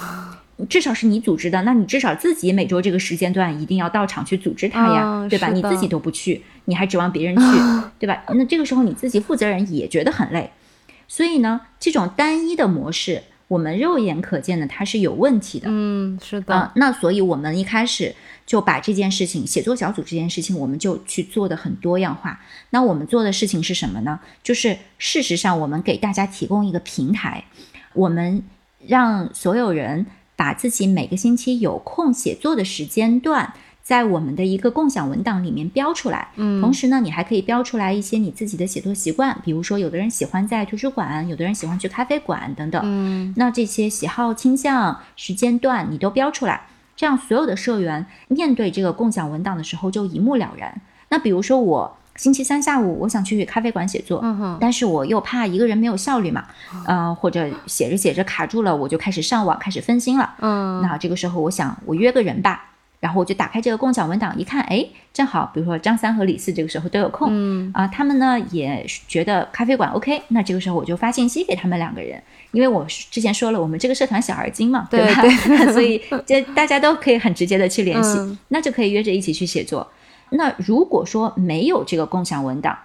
至少是你组织的，那你至少自己每周这个时间段一定要到场去组织它呀，嗯对吧？你自己都不去，你还指望别人 去，对吧？那这个时候你自己负责人也觉得很累，所以呢，这种单一的模式，我们肉眼可见的它是有问题的。嗯，是的，啊、那所以我们一开始就把这件事情，写作小组这件事情，我们就去做的很多样化。那我们做的事情是什么呢？就是事实上，我们给大家提供一个平台，我们让所有人把自己每个星期有空写作的时间段。在我们的一个共享文档里面标出来，嗯同时呢，你还可以标出来一些你自己的写作习惯，比如说，有的人喜欢在图书馆，有的人喜欢去咖啡馆等等。嗯那这些喜好、倾向、时间段你都标出来，这样所有的社员面对这个共享文档的时候就一目了然。那比如说我星期三下午我想去咖啡馆写作，嗯，但是我又怕一个人没有效率嘛，呃，或者写着写着卡住了，我就开始上网开始分心了。嗯，那这个时候我想我约个人吧。然后我就打开这个共享文档，一看，哎，正好，比如说张三和李四这个时候都有空，嗯啊，他们呢也觉得咖啡馆 OK，那这个时候我就发信息给他们两个人，因为我之前说了，我们这个社团小而精嘛，对吧？对 所以这大家都可以很直接的去联系，嗯那就可以约着一起去写作。那如果说没有这个共享文档，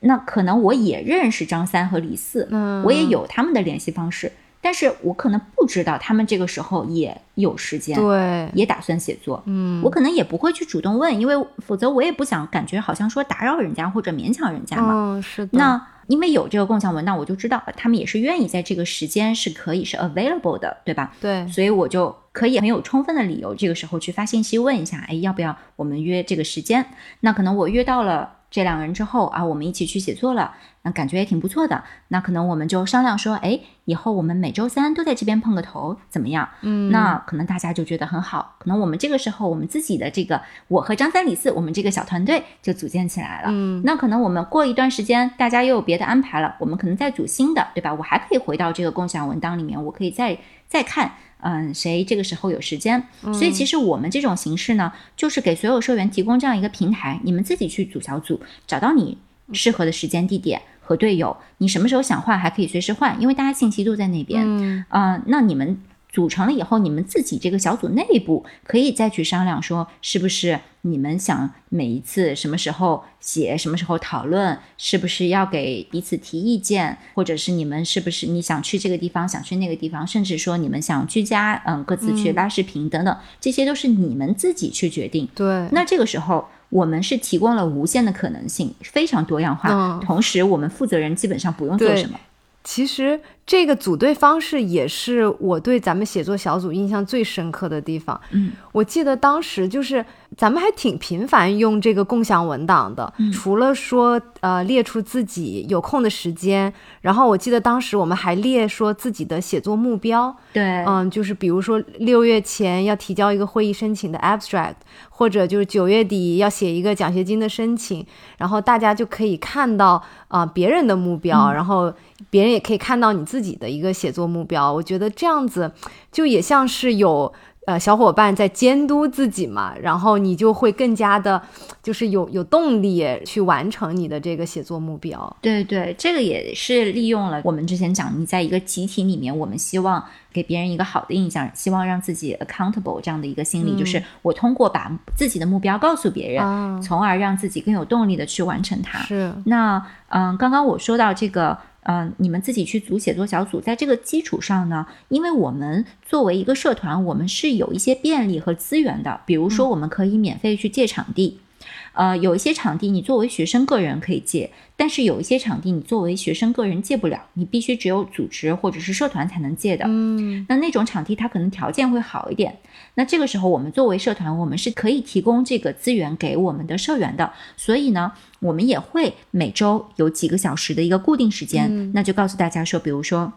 那可能我也认识张三和李四，嗯，我也有他们的联系方式，但是我可能不知道他们这个时候也有时间，对，也打算写作，嗯，我可能也不会去主动问，因为否则我也不想感觉好像说打扰人家或者勉强人家嘛。嗯，是的，那因为有这个共享文档，我就知道他们也是愿意在这个时间是可以是 available 的，对吧？对，所以我就可以很有充分的理由，这个时候去发信息问一下，哎，要不要我们约这个时间？那可能我约到了这两个人之后啊，我们一起去写作了，那感觉也挺不错的。那可能我们就商量说，哎，以后我们每周三都在这边碰个头，怎么样？嗯，那可能大家就觉得很好，可能我们这个时候我们自己的这个我和张三李四，我们这个小团队就组建起来了。嗯，那可能我们过一段时间，大家又有别的安排了，我们可能再组新的，对吧？我还可以回到这个共享文档里面，我可以再再看，嗯，谁这个时候有时间。所以其实我们这种形式呢，就是给所有社员提供这样一个平台，你们自己去组小组，找到你适合的时间地点和队友，你什么时候想换还可以随时换，因为大家信息都在那边。嗯，啊、那你们组成了以后，你们自己这个小组内部可以再去商量，说是不是你们想每一次什么时候写，什么时候讨论，是不是要给彼此提意见，或者是你们是不是你想去这个地方，想去那个地方，甚至说你们想居家，嗯，各自去拉视频等等，这些都是你们自己去决定。对，那这个时候，我们是提供了无限的可能性，非常多样化。嗯同时，我们负责人基本上不用做什么。其实这个组队方式也是我对咱们写作小组印象最深刻的地方。嗯，我记得当时就是咱们还挺频繁用这个共享文档的，嗯。除了说呃列出自己有空的时间，然后我记得当时我们还列说自己的写作目标，对，嗯，就是比如说六月前要提交一个会议申请的 abstract，或者就是九月底要写一个奖学金的申请，然后大家就可以看到啊、别人的目标，然后别人也可以看到你自己的一个写作目标。我觉得这样子就也像是有。呃，小伙伴在监督自己嘛，然后你就会更加的，就是有有动力去完成你的这个写作目标。对对，这个也是利用了我们之前讲，你在一个集体里面，我们希望给别人一个好的印象，希望让自己 accountable 这样的一个心理，就是我通过把自己的目标告诉别人，啊从而让自己更有动力的去完成它。是，那嗯，刚刚我说到这个。嗯，你们自己去组写作小组，在这个基础上呢，因为我们作为一个社团，我们是有一些便利和资源的，比如说我们可以免费去借场地，呃，有一些场地你作为学生个人可以借，但是有一些场地你作为学生个人借不了，你必须只有组织或者是社团才能借的。嗯那那种场地它可能条件会好一点。那这个时候我们作为社团，我们是可以提供这个资源给我们的社员的。所以呢，我们也会每周有几个小时的一个固定时间，那就告诉大家说，比如说。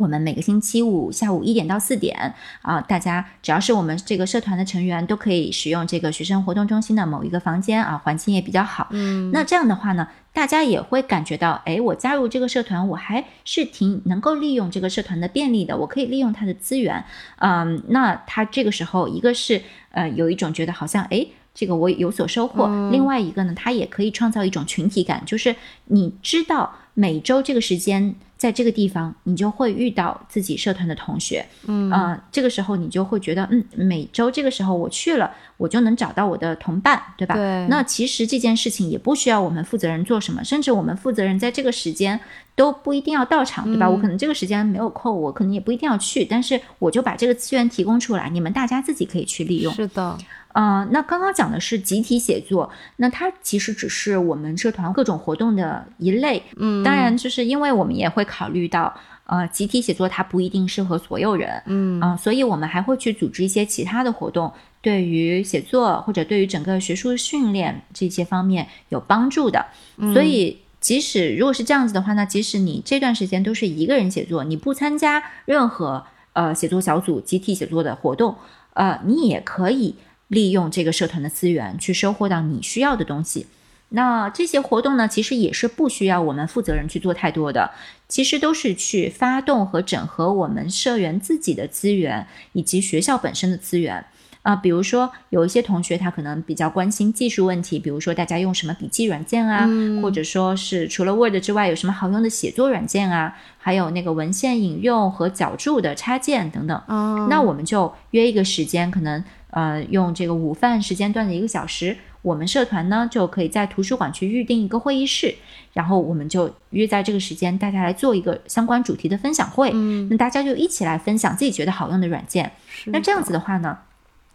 我们每个星期五下午一点到四点啊，大家只要是我们这个社团的成员，都可以使用这个学生活动中心的某一个房间啊，环境也比较好。嗯，那这样的话呢，大家也会感觉到，哎，我加入这个社团，我还是挺能够利用这个社团的便利的，我可以利用它的资源。嗯，那他这个时候，一个是呃有一种觉得好像，哎。这个我有所收获，另外一个呢，它也可以创造一种群体感，就是你知道每周这个时间在这个地方，你就会遇到自己社团的同学，嗯呃，这个时候你就会觉得，嗯，每周这个时候我去了，我就能找到我的同伴，对吧？对那其实这件事情也不需要我们负责人做什么，甚至我们负责人在这个时间都不一定要到场，对吧？我可能这个时间没有空，我可能也不一定要去，但是我就把这个资源提供出来，你们大家自己可以去利用。是的，呃，那刚刚讲的是集体写作，那它其实只是我们社团各种活动的一类。嗯，当然，就是因为我们也会考虑到，呃，集体写作它不一定适合所有人，嗯嗯、所以我们还会去组织一些其他的活动，对于写作或者对于整个学术训练这些方面有帮助的。所以，即使如果是这样子的话，那即使你这段时间都是一个人写作，你不参加任何呃写作小组、集体写作的活动，呃，你也可以利用这个社团的资源去收获到你需要的东西。那这些活动呢，其实也是不需要我们负责人去做太多的，其实都是去发动和整合我们社员自己的资源以及学校本身的资源。啊、比如说有一些同学他可能比较关心技术问题，比如说大家用什么笔记软件啊，或者说是除了 Word 之外有什么好用的写作软件啊，还有那个文献引用和脚注的插件等等。嗯，那我们就约一个时间，可能呃用这个午饭时间段的一个小时，我们社团呢就可以在图书馆去预定一个会议室，然后我们就约在这个时间，大家来做一个相关主题的分享会。嗯，那大家就一起来分享自己觉得好用的软件。是那这样子的话呢，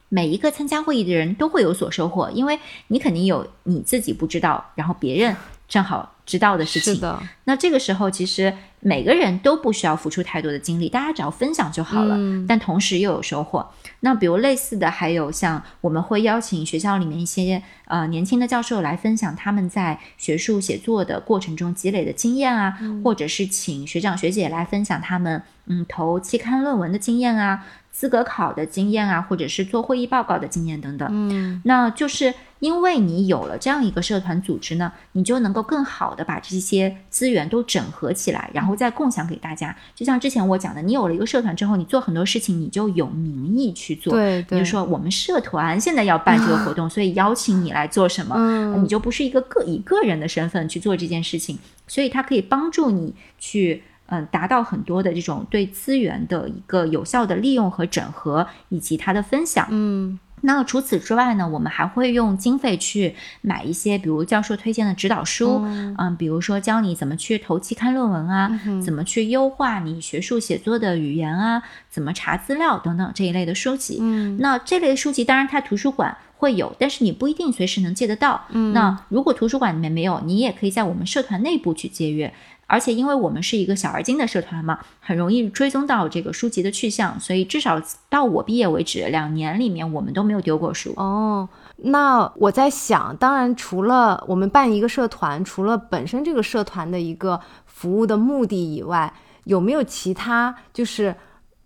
每一个参加会议的人都会有所收获，因为你肯定有你自己不知道，然后别人正好知道的事情。是的，那这个时候，其实每个人都不需要付出太多的精力，大家只要分享就好了。嗯但同时又有收获。那比如类似的，还有像我们会邀请学校里面一些呃年轻的教授来分享他们在学术写作的过程中积累的经验啊，或者是请学长学姐来分享他们嗯投期刊论文的经验啊、资格考的经验啊，或者是做会议报告的经验等等。嗯那就是因为你有了这样一个社团组织呢，你就能够更好的把这些资源都整合起来，然后再共享给大家。就像之前我讲的，你有了一个社团之后，你做很多事情你就有名义去做。对对，你就说我们社团现在要办这个 活动，所以邀请你来做什么，嗯你就不是一个个以个人的身份去做这件事情，所以它可以帮助你去。嗯，达到很多的这种对资源的一个有效的利用和整合，以及它的分享。嗯那除此之外呢，我们还会用经费去买一些，比如教授推荐的指导书，嗯比如说教你怎么去投期刊论文啊，怎么去优化你学术写作的语言啊，怎么查资料等等这一类的书籍。嗯那这类书籍当然它图书馆会有，但是你不一定随时能借得到。嗯那如果图书馆里面没有，你也可以在我们社团内部去借阅。而且因为我们是一个小而精的社团嘛，很容易追踪到这个书籍的去向，所以至少到我毕业为止，两年里面我们都没有丢过书。哦，那我在想，当然除了我们办一个社团，除了本身这个社团的一个服务的目的以外，有没有其他就是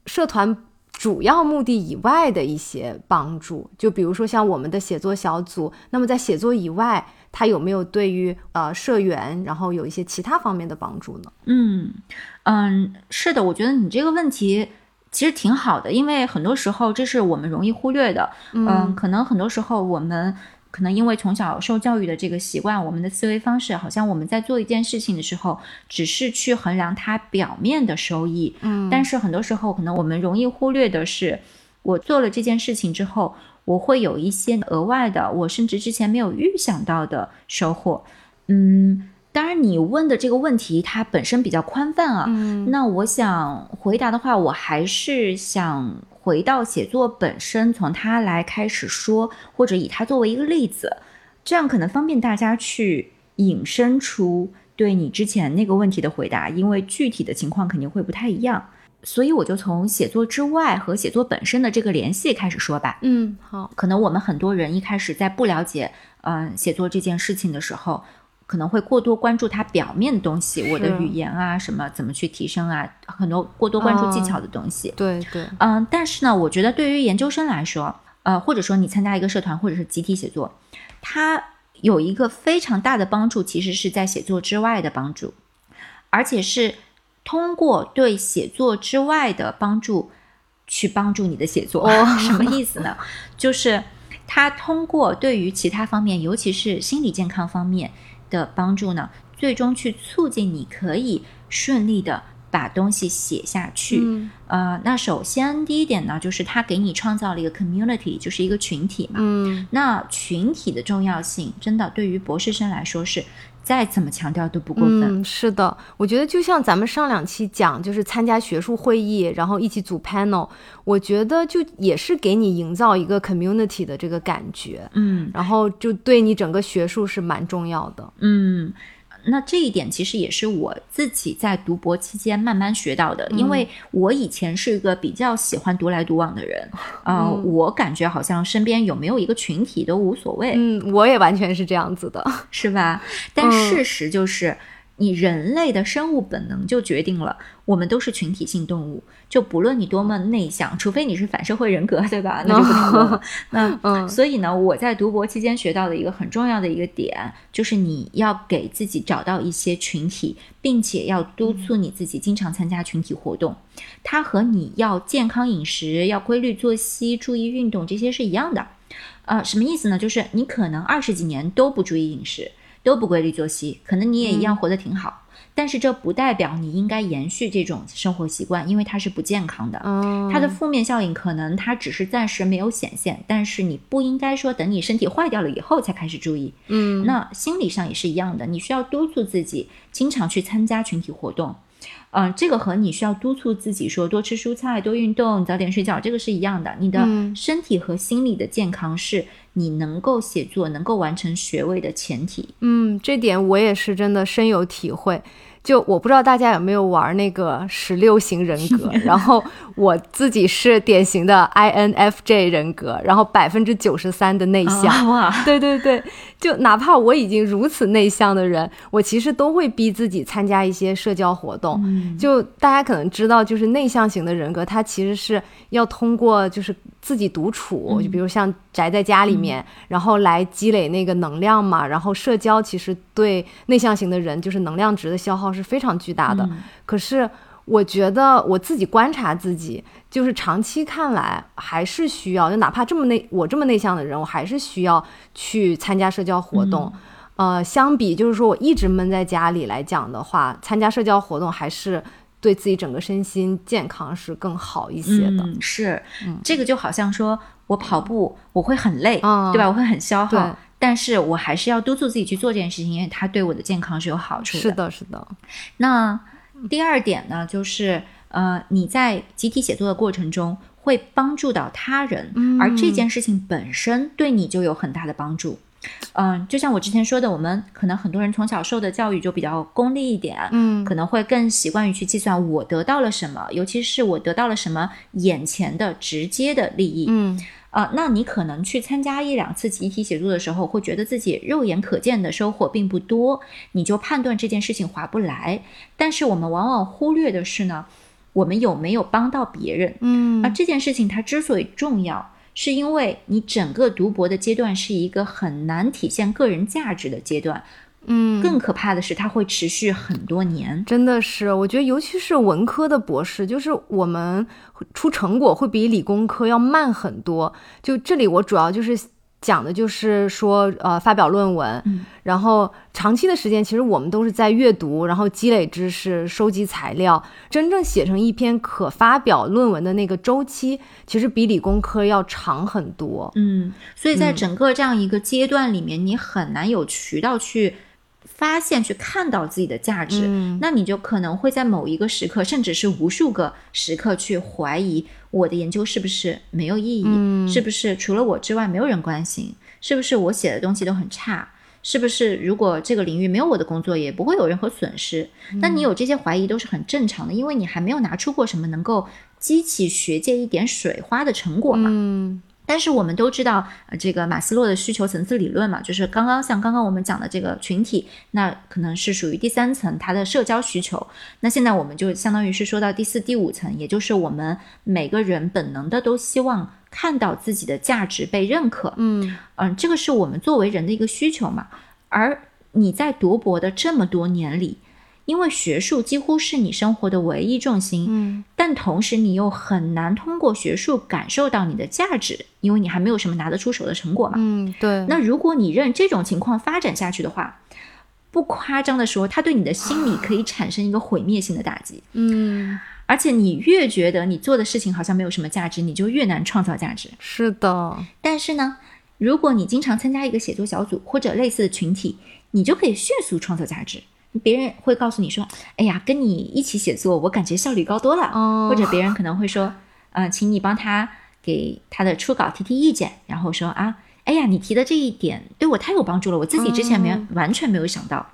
社团主要目的以外的一些帮助？就比如说像我们的写作小组，那么在写作以外，它有没有对于呃社员，然后有一些其他方面的帮助呢？嗯嗯，是的，我觉得你这个问题其实挺好的，因为很多时候这是我们容易忽略的。嗯，可能很多时候我们可能因为从小受教育的这个习惯，我们的思维方式好像我们在做一件事情的时候，只是去衡量它表面的收益。嗯但是很多时候可能我们容易忽略的是，我做了这件事情之后，我会有一些额外的，我甚至之前没有预想到的收获。嗯，当然你问的这个问题它本身比较宽泛啊。嗯那我想回答的话，我还是想回到写作本身，从它来开始说，或者以它作为一个例子，这样可能方便大家去引申出对你之前那个问题的回答，因为具体的情况肯定会不太一样。所以我就从写作之外和写作本身的这个联系开始说吧。嗯，好，可能我们很多人一开始在不了解嗯、写作这件事情的时候，可能会过多关注它表面的东西，我的语言啊，什么怎么去提升啊，很多过多关注技哦巧的东西。对对，嗯，但是呢，我觉得对于研究生来说，呃，或者说你参加一个社团或者是集体写作，它有一个非常大的帮助，其实是在写作之外的帮助，而且是通过对写作之外的帮助去帮助你的写作。哦 什么意思呢？就是他通过对于其他方面，尤其是心理健康方面的帮助呢，最终去促进你可以顺利的把东西写下去。嗯呃，那首先第一点呢，就是它给你创造了一个 community，就是一个群体嘛。嗯那群体的重要性，真的对于博士生来说是再怎么强调都不过分。嗯，是的，我觉得就像咱们上两期讲，就是参加学术会议，然后一起组 panel，我觉得就也是给你营造一个 community 的这个感觉，嗯然后就对你整个学术是蛮重要的。嗯，那这一点其实也是我自己在读博期间慢慢学到的，因为我以前是一个比较喜欢独来独往的人，呃，嗯我感觉好像身边有没有一个群体都无所谓。嗯，我也完全是这样子的。是吧？但嗯事实就是，你人类的生物本能就决定了，我们都是群体性动物。就不论你多么内向，除非你是反社会人格，对吧？那就不讨论了。那嗯所以呢，我在读博期间学到的一个很重要的一个点，就是你要给自己找到一些群体，并且要督促你自己经常参加群体活动。它和你要健康饮食、要规律作息、注意运动这些是一样的。呃，什么意思呢？就是你可能二十几年都不注意饮食，都不规律作息，可能你也一样活得挺好。但是这不代表你应该延续这种生活习惯，因为它是不健康的。嗯，它的负面效应可能它只是暂时没有显现，但是你不应该说等你身体坏掉了以后才开始注意。嗯，那心理上也是一样的，你需要督促自己经常去参加群体活动。嗯，这个和你需要督促自己说多吃蔬菜、多运动、早点睡觉，这个是一样的。你的嗯身体和心理的健康是你能够写作、能够完成学位的前提。嗯，这点我也是真的深有体会。就我不知道大家有没有玩那个十六型人格，然后我自己是典型的 INFJ 人格，然后百分之九十三的内向。啊哇，对对对，就哪怕我已经如此内向的人，我其实都会逼自己参加一些社交活动。嗯就大家可能知道，就是内向型的人格，他其实是要通过就是自己独处，嗯就比如像宅在家里面，然后来积累那个能量嘛。然后社交其实对内向型的人，就是能量值的消耗是非常巨大的。嗯可是我觉得我自己观察自己，就是长期看来还是需要，就哪怕这么内我这么内向的人，我还是需要去参加社交活动。呃，相比就是说我一直闷在家里来讲的话，参加社交活动还是对自己整个身心健康是更好一些的。嗯，是，这个就好像说我跑步我会很累，嗯对吧？我会很消耗，但是我还是要督促自己去做这件事情，因为它对我的健康是有好处的是的，是的，那第二点呢，就是呃，你在集体写作的过程中会帮助到他人，而这件事情本身对你就有很大的帮助。嗯、就像我之前说的，我们可能很多人从小受的教育就比较功利一点，嗯可能会更习惯于去计算我得到了什么，尤其是我得到了什么眼前的直接的利益。嗯啊、那你可能去参加一两次集体写作的时候，会觉得自己肉眼可见的收获并不多，你就判断这件事情划不来。但是我们往往忽略的是呢，我们有没有帮到别人？嗯而这件事情它之所以重要，是因为你整个读博的阶段是一个很难体现个人价值的阶段。嗯，更可怕的是，它会持续很多年。真的是，我觉得尤其是文科的博士，就是我们出成果会比理工科要慢很多。就这里，我主要就是讲的就是说，呃，发表论文，嗯然后长期的时间，其实我们都是在阅读，然后积累知识、收集材料，真正写成一篇可发表论文的那个周期，其实比理工科要长很多。嗯，所以在嗯整个这样一个阶段里面，你很难有渠道去发现、去看到自己的价值。嗯那你就可能会在某一个时刻，甚至是无数个时刻，去怀疑我的研究是不是没有意义，嗯是不是除了我之外没有人关心，是不是我写的东西都很差。是不是如果这个领域没有我的工作，也不会有任何损失？那你有这些怀疑都是很正常的，因为你还没有拿出过什么能够激起学界一点水花的成果嘛。嗯但是我们都知道，呃，这个马斯洛的需求层次理论嘛，就是刚刚像刚刚我们讲的这个群体，那可能是属于第三层，它的社交需求。那现在我们就相当于是说到第四、第五层，也就是我们每个人本能的都希望看到自己的价值被认可。嗯嗯，这个是我们作为人的一个需求嘛。而你在读博的这么多年里，因为学术几乎是你生活的唯一重心，嗯但同时你又很难通过学术感受到你的价值，因为你还没有什么拿得出手的成果嘛。嗯，对，那如果你任这种情况发展下去的话，不夸张的说，它对你的心理可以产生一个毁灭性的打击。嗯而且你越觉得你做的事情好像没有什么价值，你就越难创造价值。是的，但是呢，如果你经常参加一个写作小组或者类似的群体，你就可以迅速创造价值。别人会告诉你说：“哎呀，跟你一起写作，我感觉效率高多了。哦或者别人可能会说：“呃，请你帮他给他的初稿提提意见。”然后说：“啊，哎呀，你提的这一点对我太有帮助了，我自己之前没、完全没有想到。”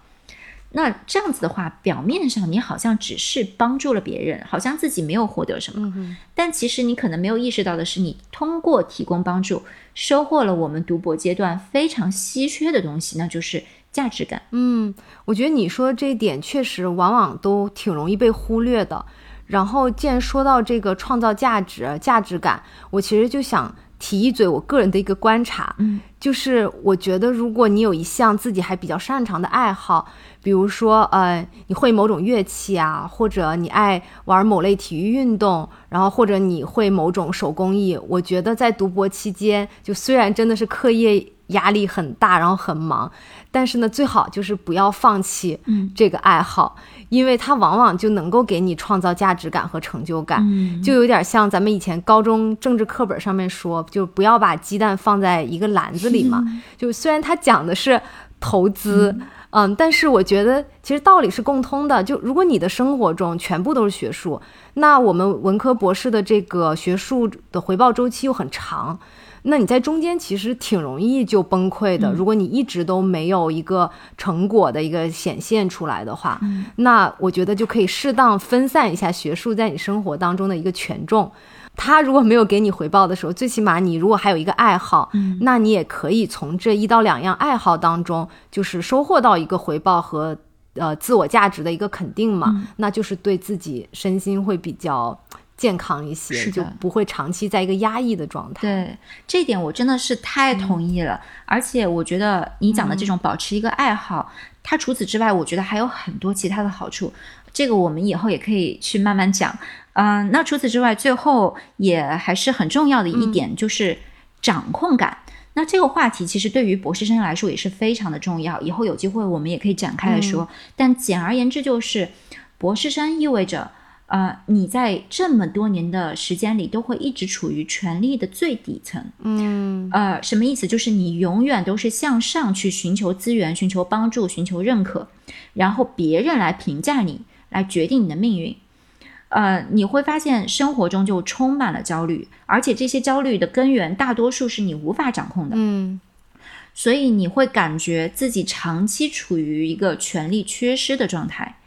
那这样子的话，表面上你好像只是帮助了别人，好像自己没有获得什么，嗯但其实你可能没有意识到的是，你通过提供帮助，收获了我们读博阶段非常稀缺的东西，那就是价值感。嗯，我觉得你说的这一点确实往往都挺容易被忽略的。然后，既然说到这个创造价值、价值感，我其实就想提一嘴我个人的一个观察，嗯，就是我觉得如果你有一项自己还比较擅长的爱好，比如说呃你会某种乐器啊，或者你爱玩某类体育运动，然后或者你会某种手工艺，我觉得在读博期间，就虽然真的是课业压力很大，然后很忙。但是呢，最好就是不要放弃这个爱好，因为它往往就能够给你创造价值感和成就感。就有点像咱们以前高中政治课本上面说，就不要把鸡蛋放在一个篮子里嘛。就虽然它讲的是投资。嗯，但是我觉得其实道理是共通的。就如果你的生活中全部都是学术，那我们文科博士的这个学术的回报周期又很长，那你在中间其实挺容易就崩溃的。如果你一直都没有一个成果的一个显现出来的话，那我觉得就可以适当分散一下学术在你生活当中的一个权重。他如果没有给你回报的时候，最起码你如果还有一个爱好，那你也可以从这一到两样爱好当中，就是收获到一个回报和呃自我价值的一个肯定嘛，那就是对自己身心会比较健康一些，就不会长期在一个压抑的状态。对，这一点我真的是太同意了。而且我觉得你讲的这种保持一个爱好，它除此之外，我觉得还有很多其他的好处。这个我们以后也可以去慢慢讲。嗯，那除此之外，最后也还是很重要的一点就是掌控感。那这个话题其实对于博士生来说也是非常的重要。以后有机会我们也可以展开来说。但简而言之，就是博士生意味着，呃，你在这么多年的时间里都会一直处于权力的最底层。嗯，呃，什么意思？就是你永远都是向上去寻求资源、寻求帮助、寻求认可，然后别人来评价你，来决定你的命运。呃，你会发现生活中就充满了焦虑，而且这些焦虑的根源大多数是你无法掌控的。嗯，所以你会感觉自己长期处于一个权力缺失的状态。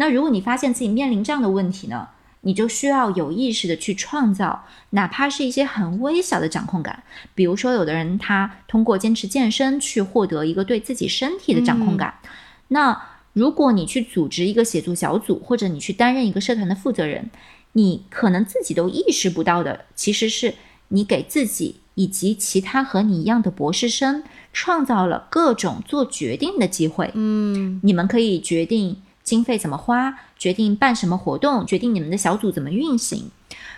那如果你发现自己面临这样的问题呢，你就需要有意识的去创造，哪怕是一些很微小的掌控感。比如说，有的人他通过坚持健身去获得一个对自己身体的掌控感。那如果你去组织一个写作小组，或者你去担任一个社团的负责人，你可能自己都意识不到的，其实是你给自己以及其他和你一样的博士生创造了各种做决定的机会。嗯，你们可以决定经费怎么花，决定办什么活动，决定你们的小组怎么运行。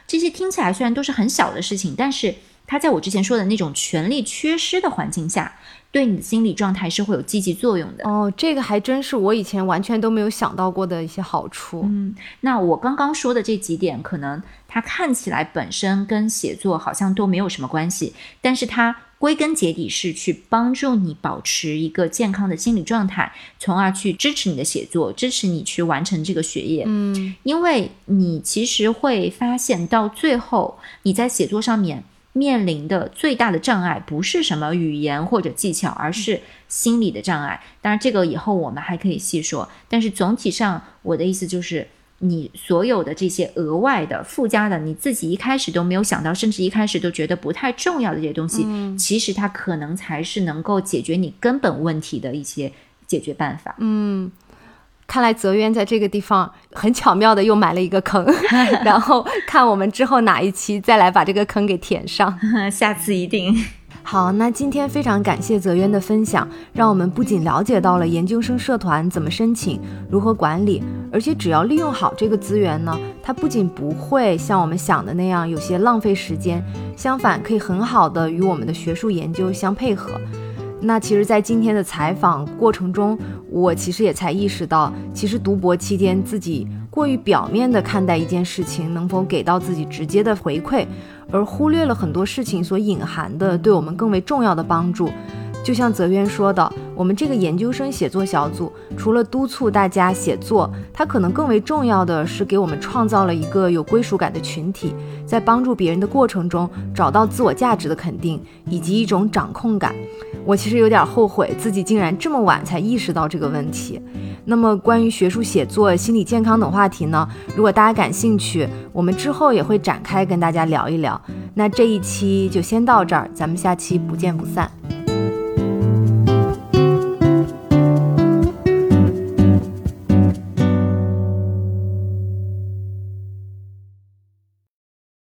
这些听起来虽然都是很小的事情，但是它在我之前说的那种权力缺失的环境下。对你的心理状态是会有积极作用的哦，这个还真是我以前完全都没有想到过的一些好处。嗯，那我刚刚说的这几点，可能它看起来本身跟写作好像都没有什么关系，但是它归根结底是去帮助你保持一个健康的心理状态，从而去支持你的写作，支持你去完成这个学业。嗯，因为你其实会发现到最后你在写作上面。面临的最大的障碍不是什么语言或者技巧，而是心理的障碍。当然，这个以后我们还可以细说。但是总体上，我的意思就是，你所有的这些额外的、附加的，你自己一开始都没有想到，甚至一开始都觉得不太重要的这些东西，其实它可能才是能够解决你根本问题的一些解决办法。嗯。看来泽渊在这个地方很巧妙的又埋了一个坑，然后看我们之后哪一期再来把这个坑给填上，下次一定好。那今天非常感谢泽渊的分享，让我们不仅了解到了研究生社团怎么申请、如何管理，而且只要利用好这个资源呢，它不仅不会像我们想的那样有些浪费时间，相反可以很好的与我们的学术研究相配合。那其实，在今天的采访过程中，我其实也才意识到，其实读博期间自己过于表面的看待一件事情能否给到自己直接的回馈，而忽略了很多事情所隐含的对我们更为重要的帮助。就像泽渊说的，我们这个研究生写作小组，除了督促大家写作，它可能更为重要的是给我们创造了一个有归属感的群体，在帮助别人的过程中找到自我价值的肯定以及一种掌控感。我其实有点后悔自己竟然这么晚才意识到这个问题。那么关于学术写作、心理健康等话题呢？如果大家感兴趣，我们之后也会展开跟大家聊一聊。那这一期就先到这儿，咱们下期不见不散。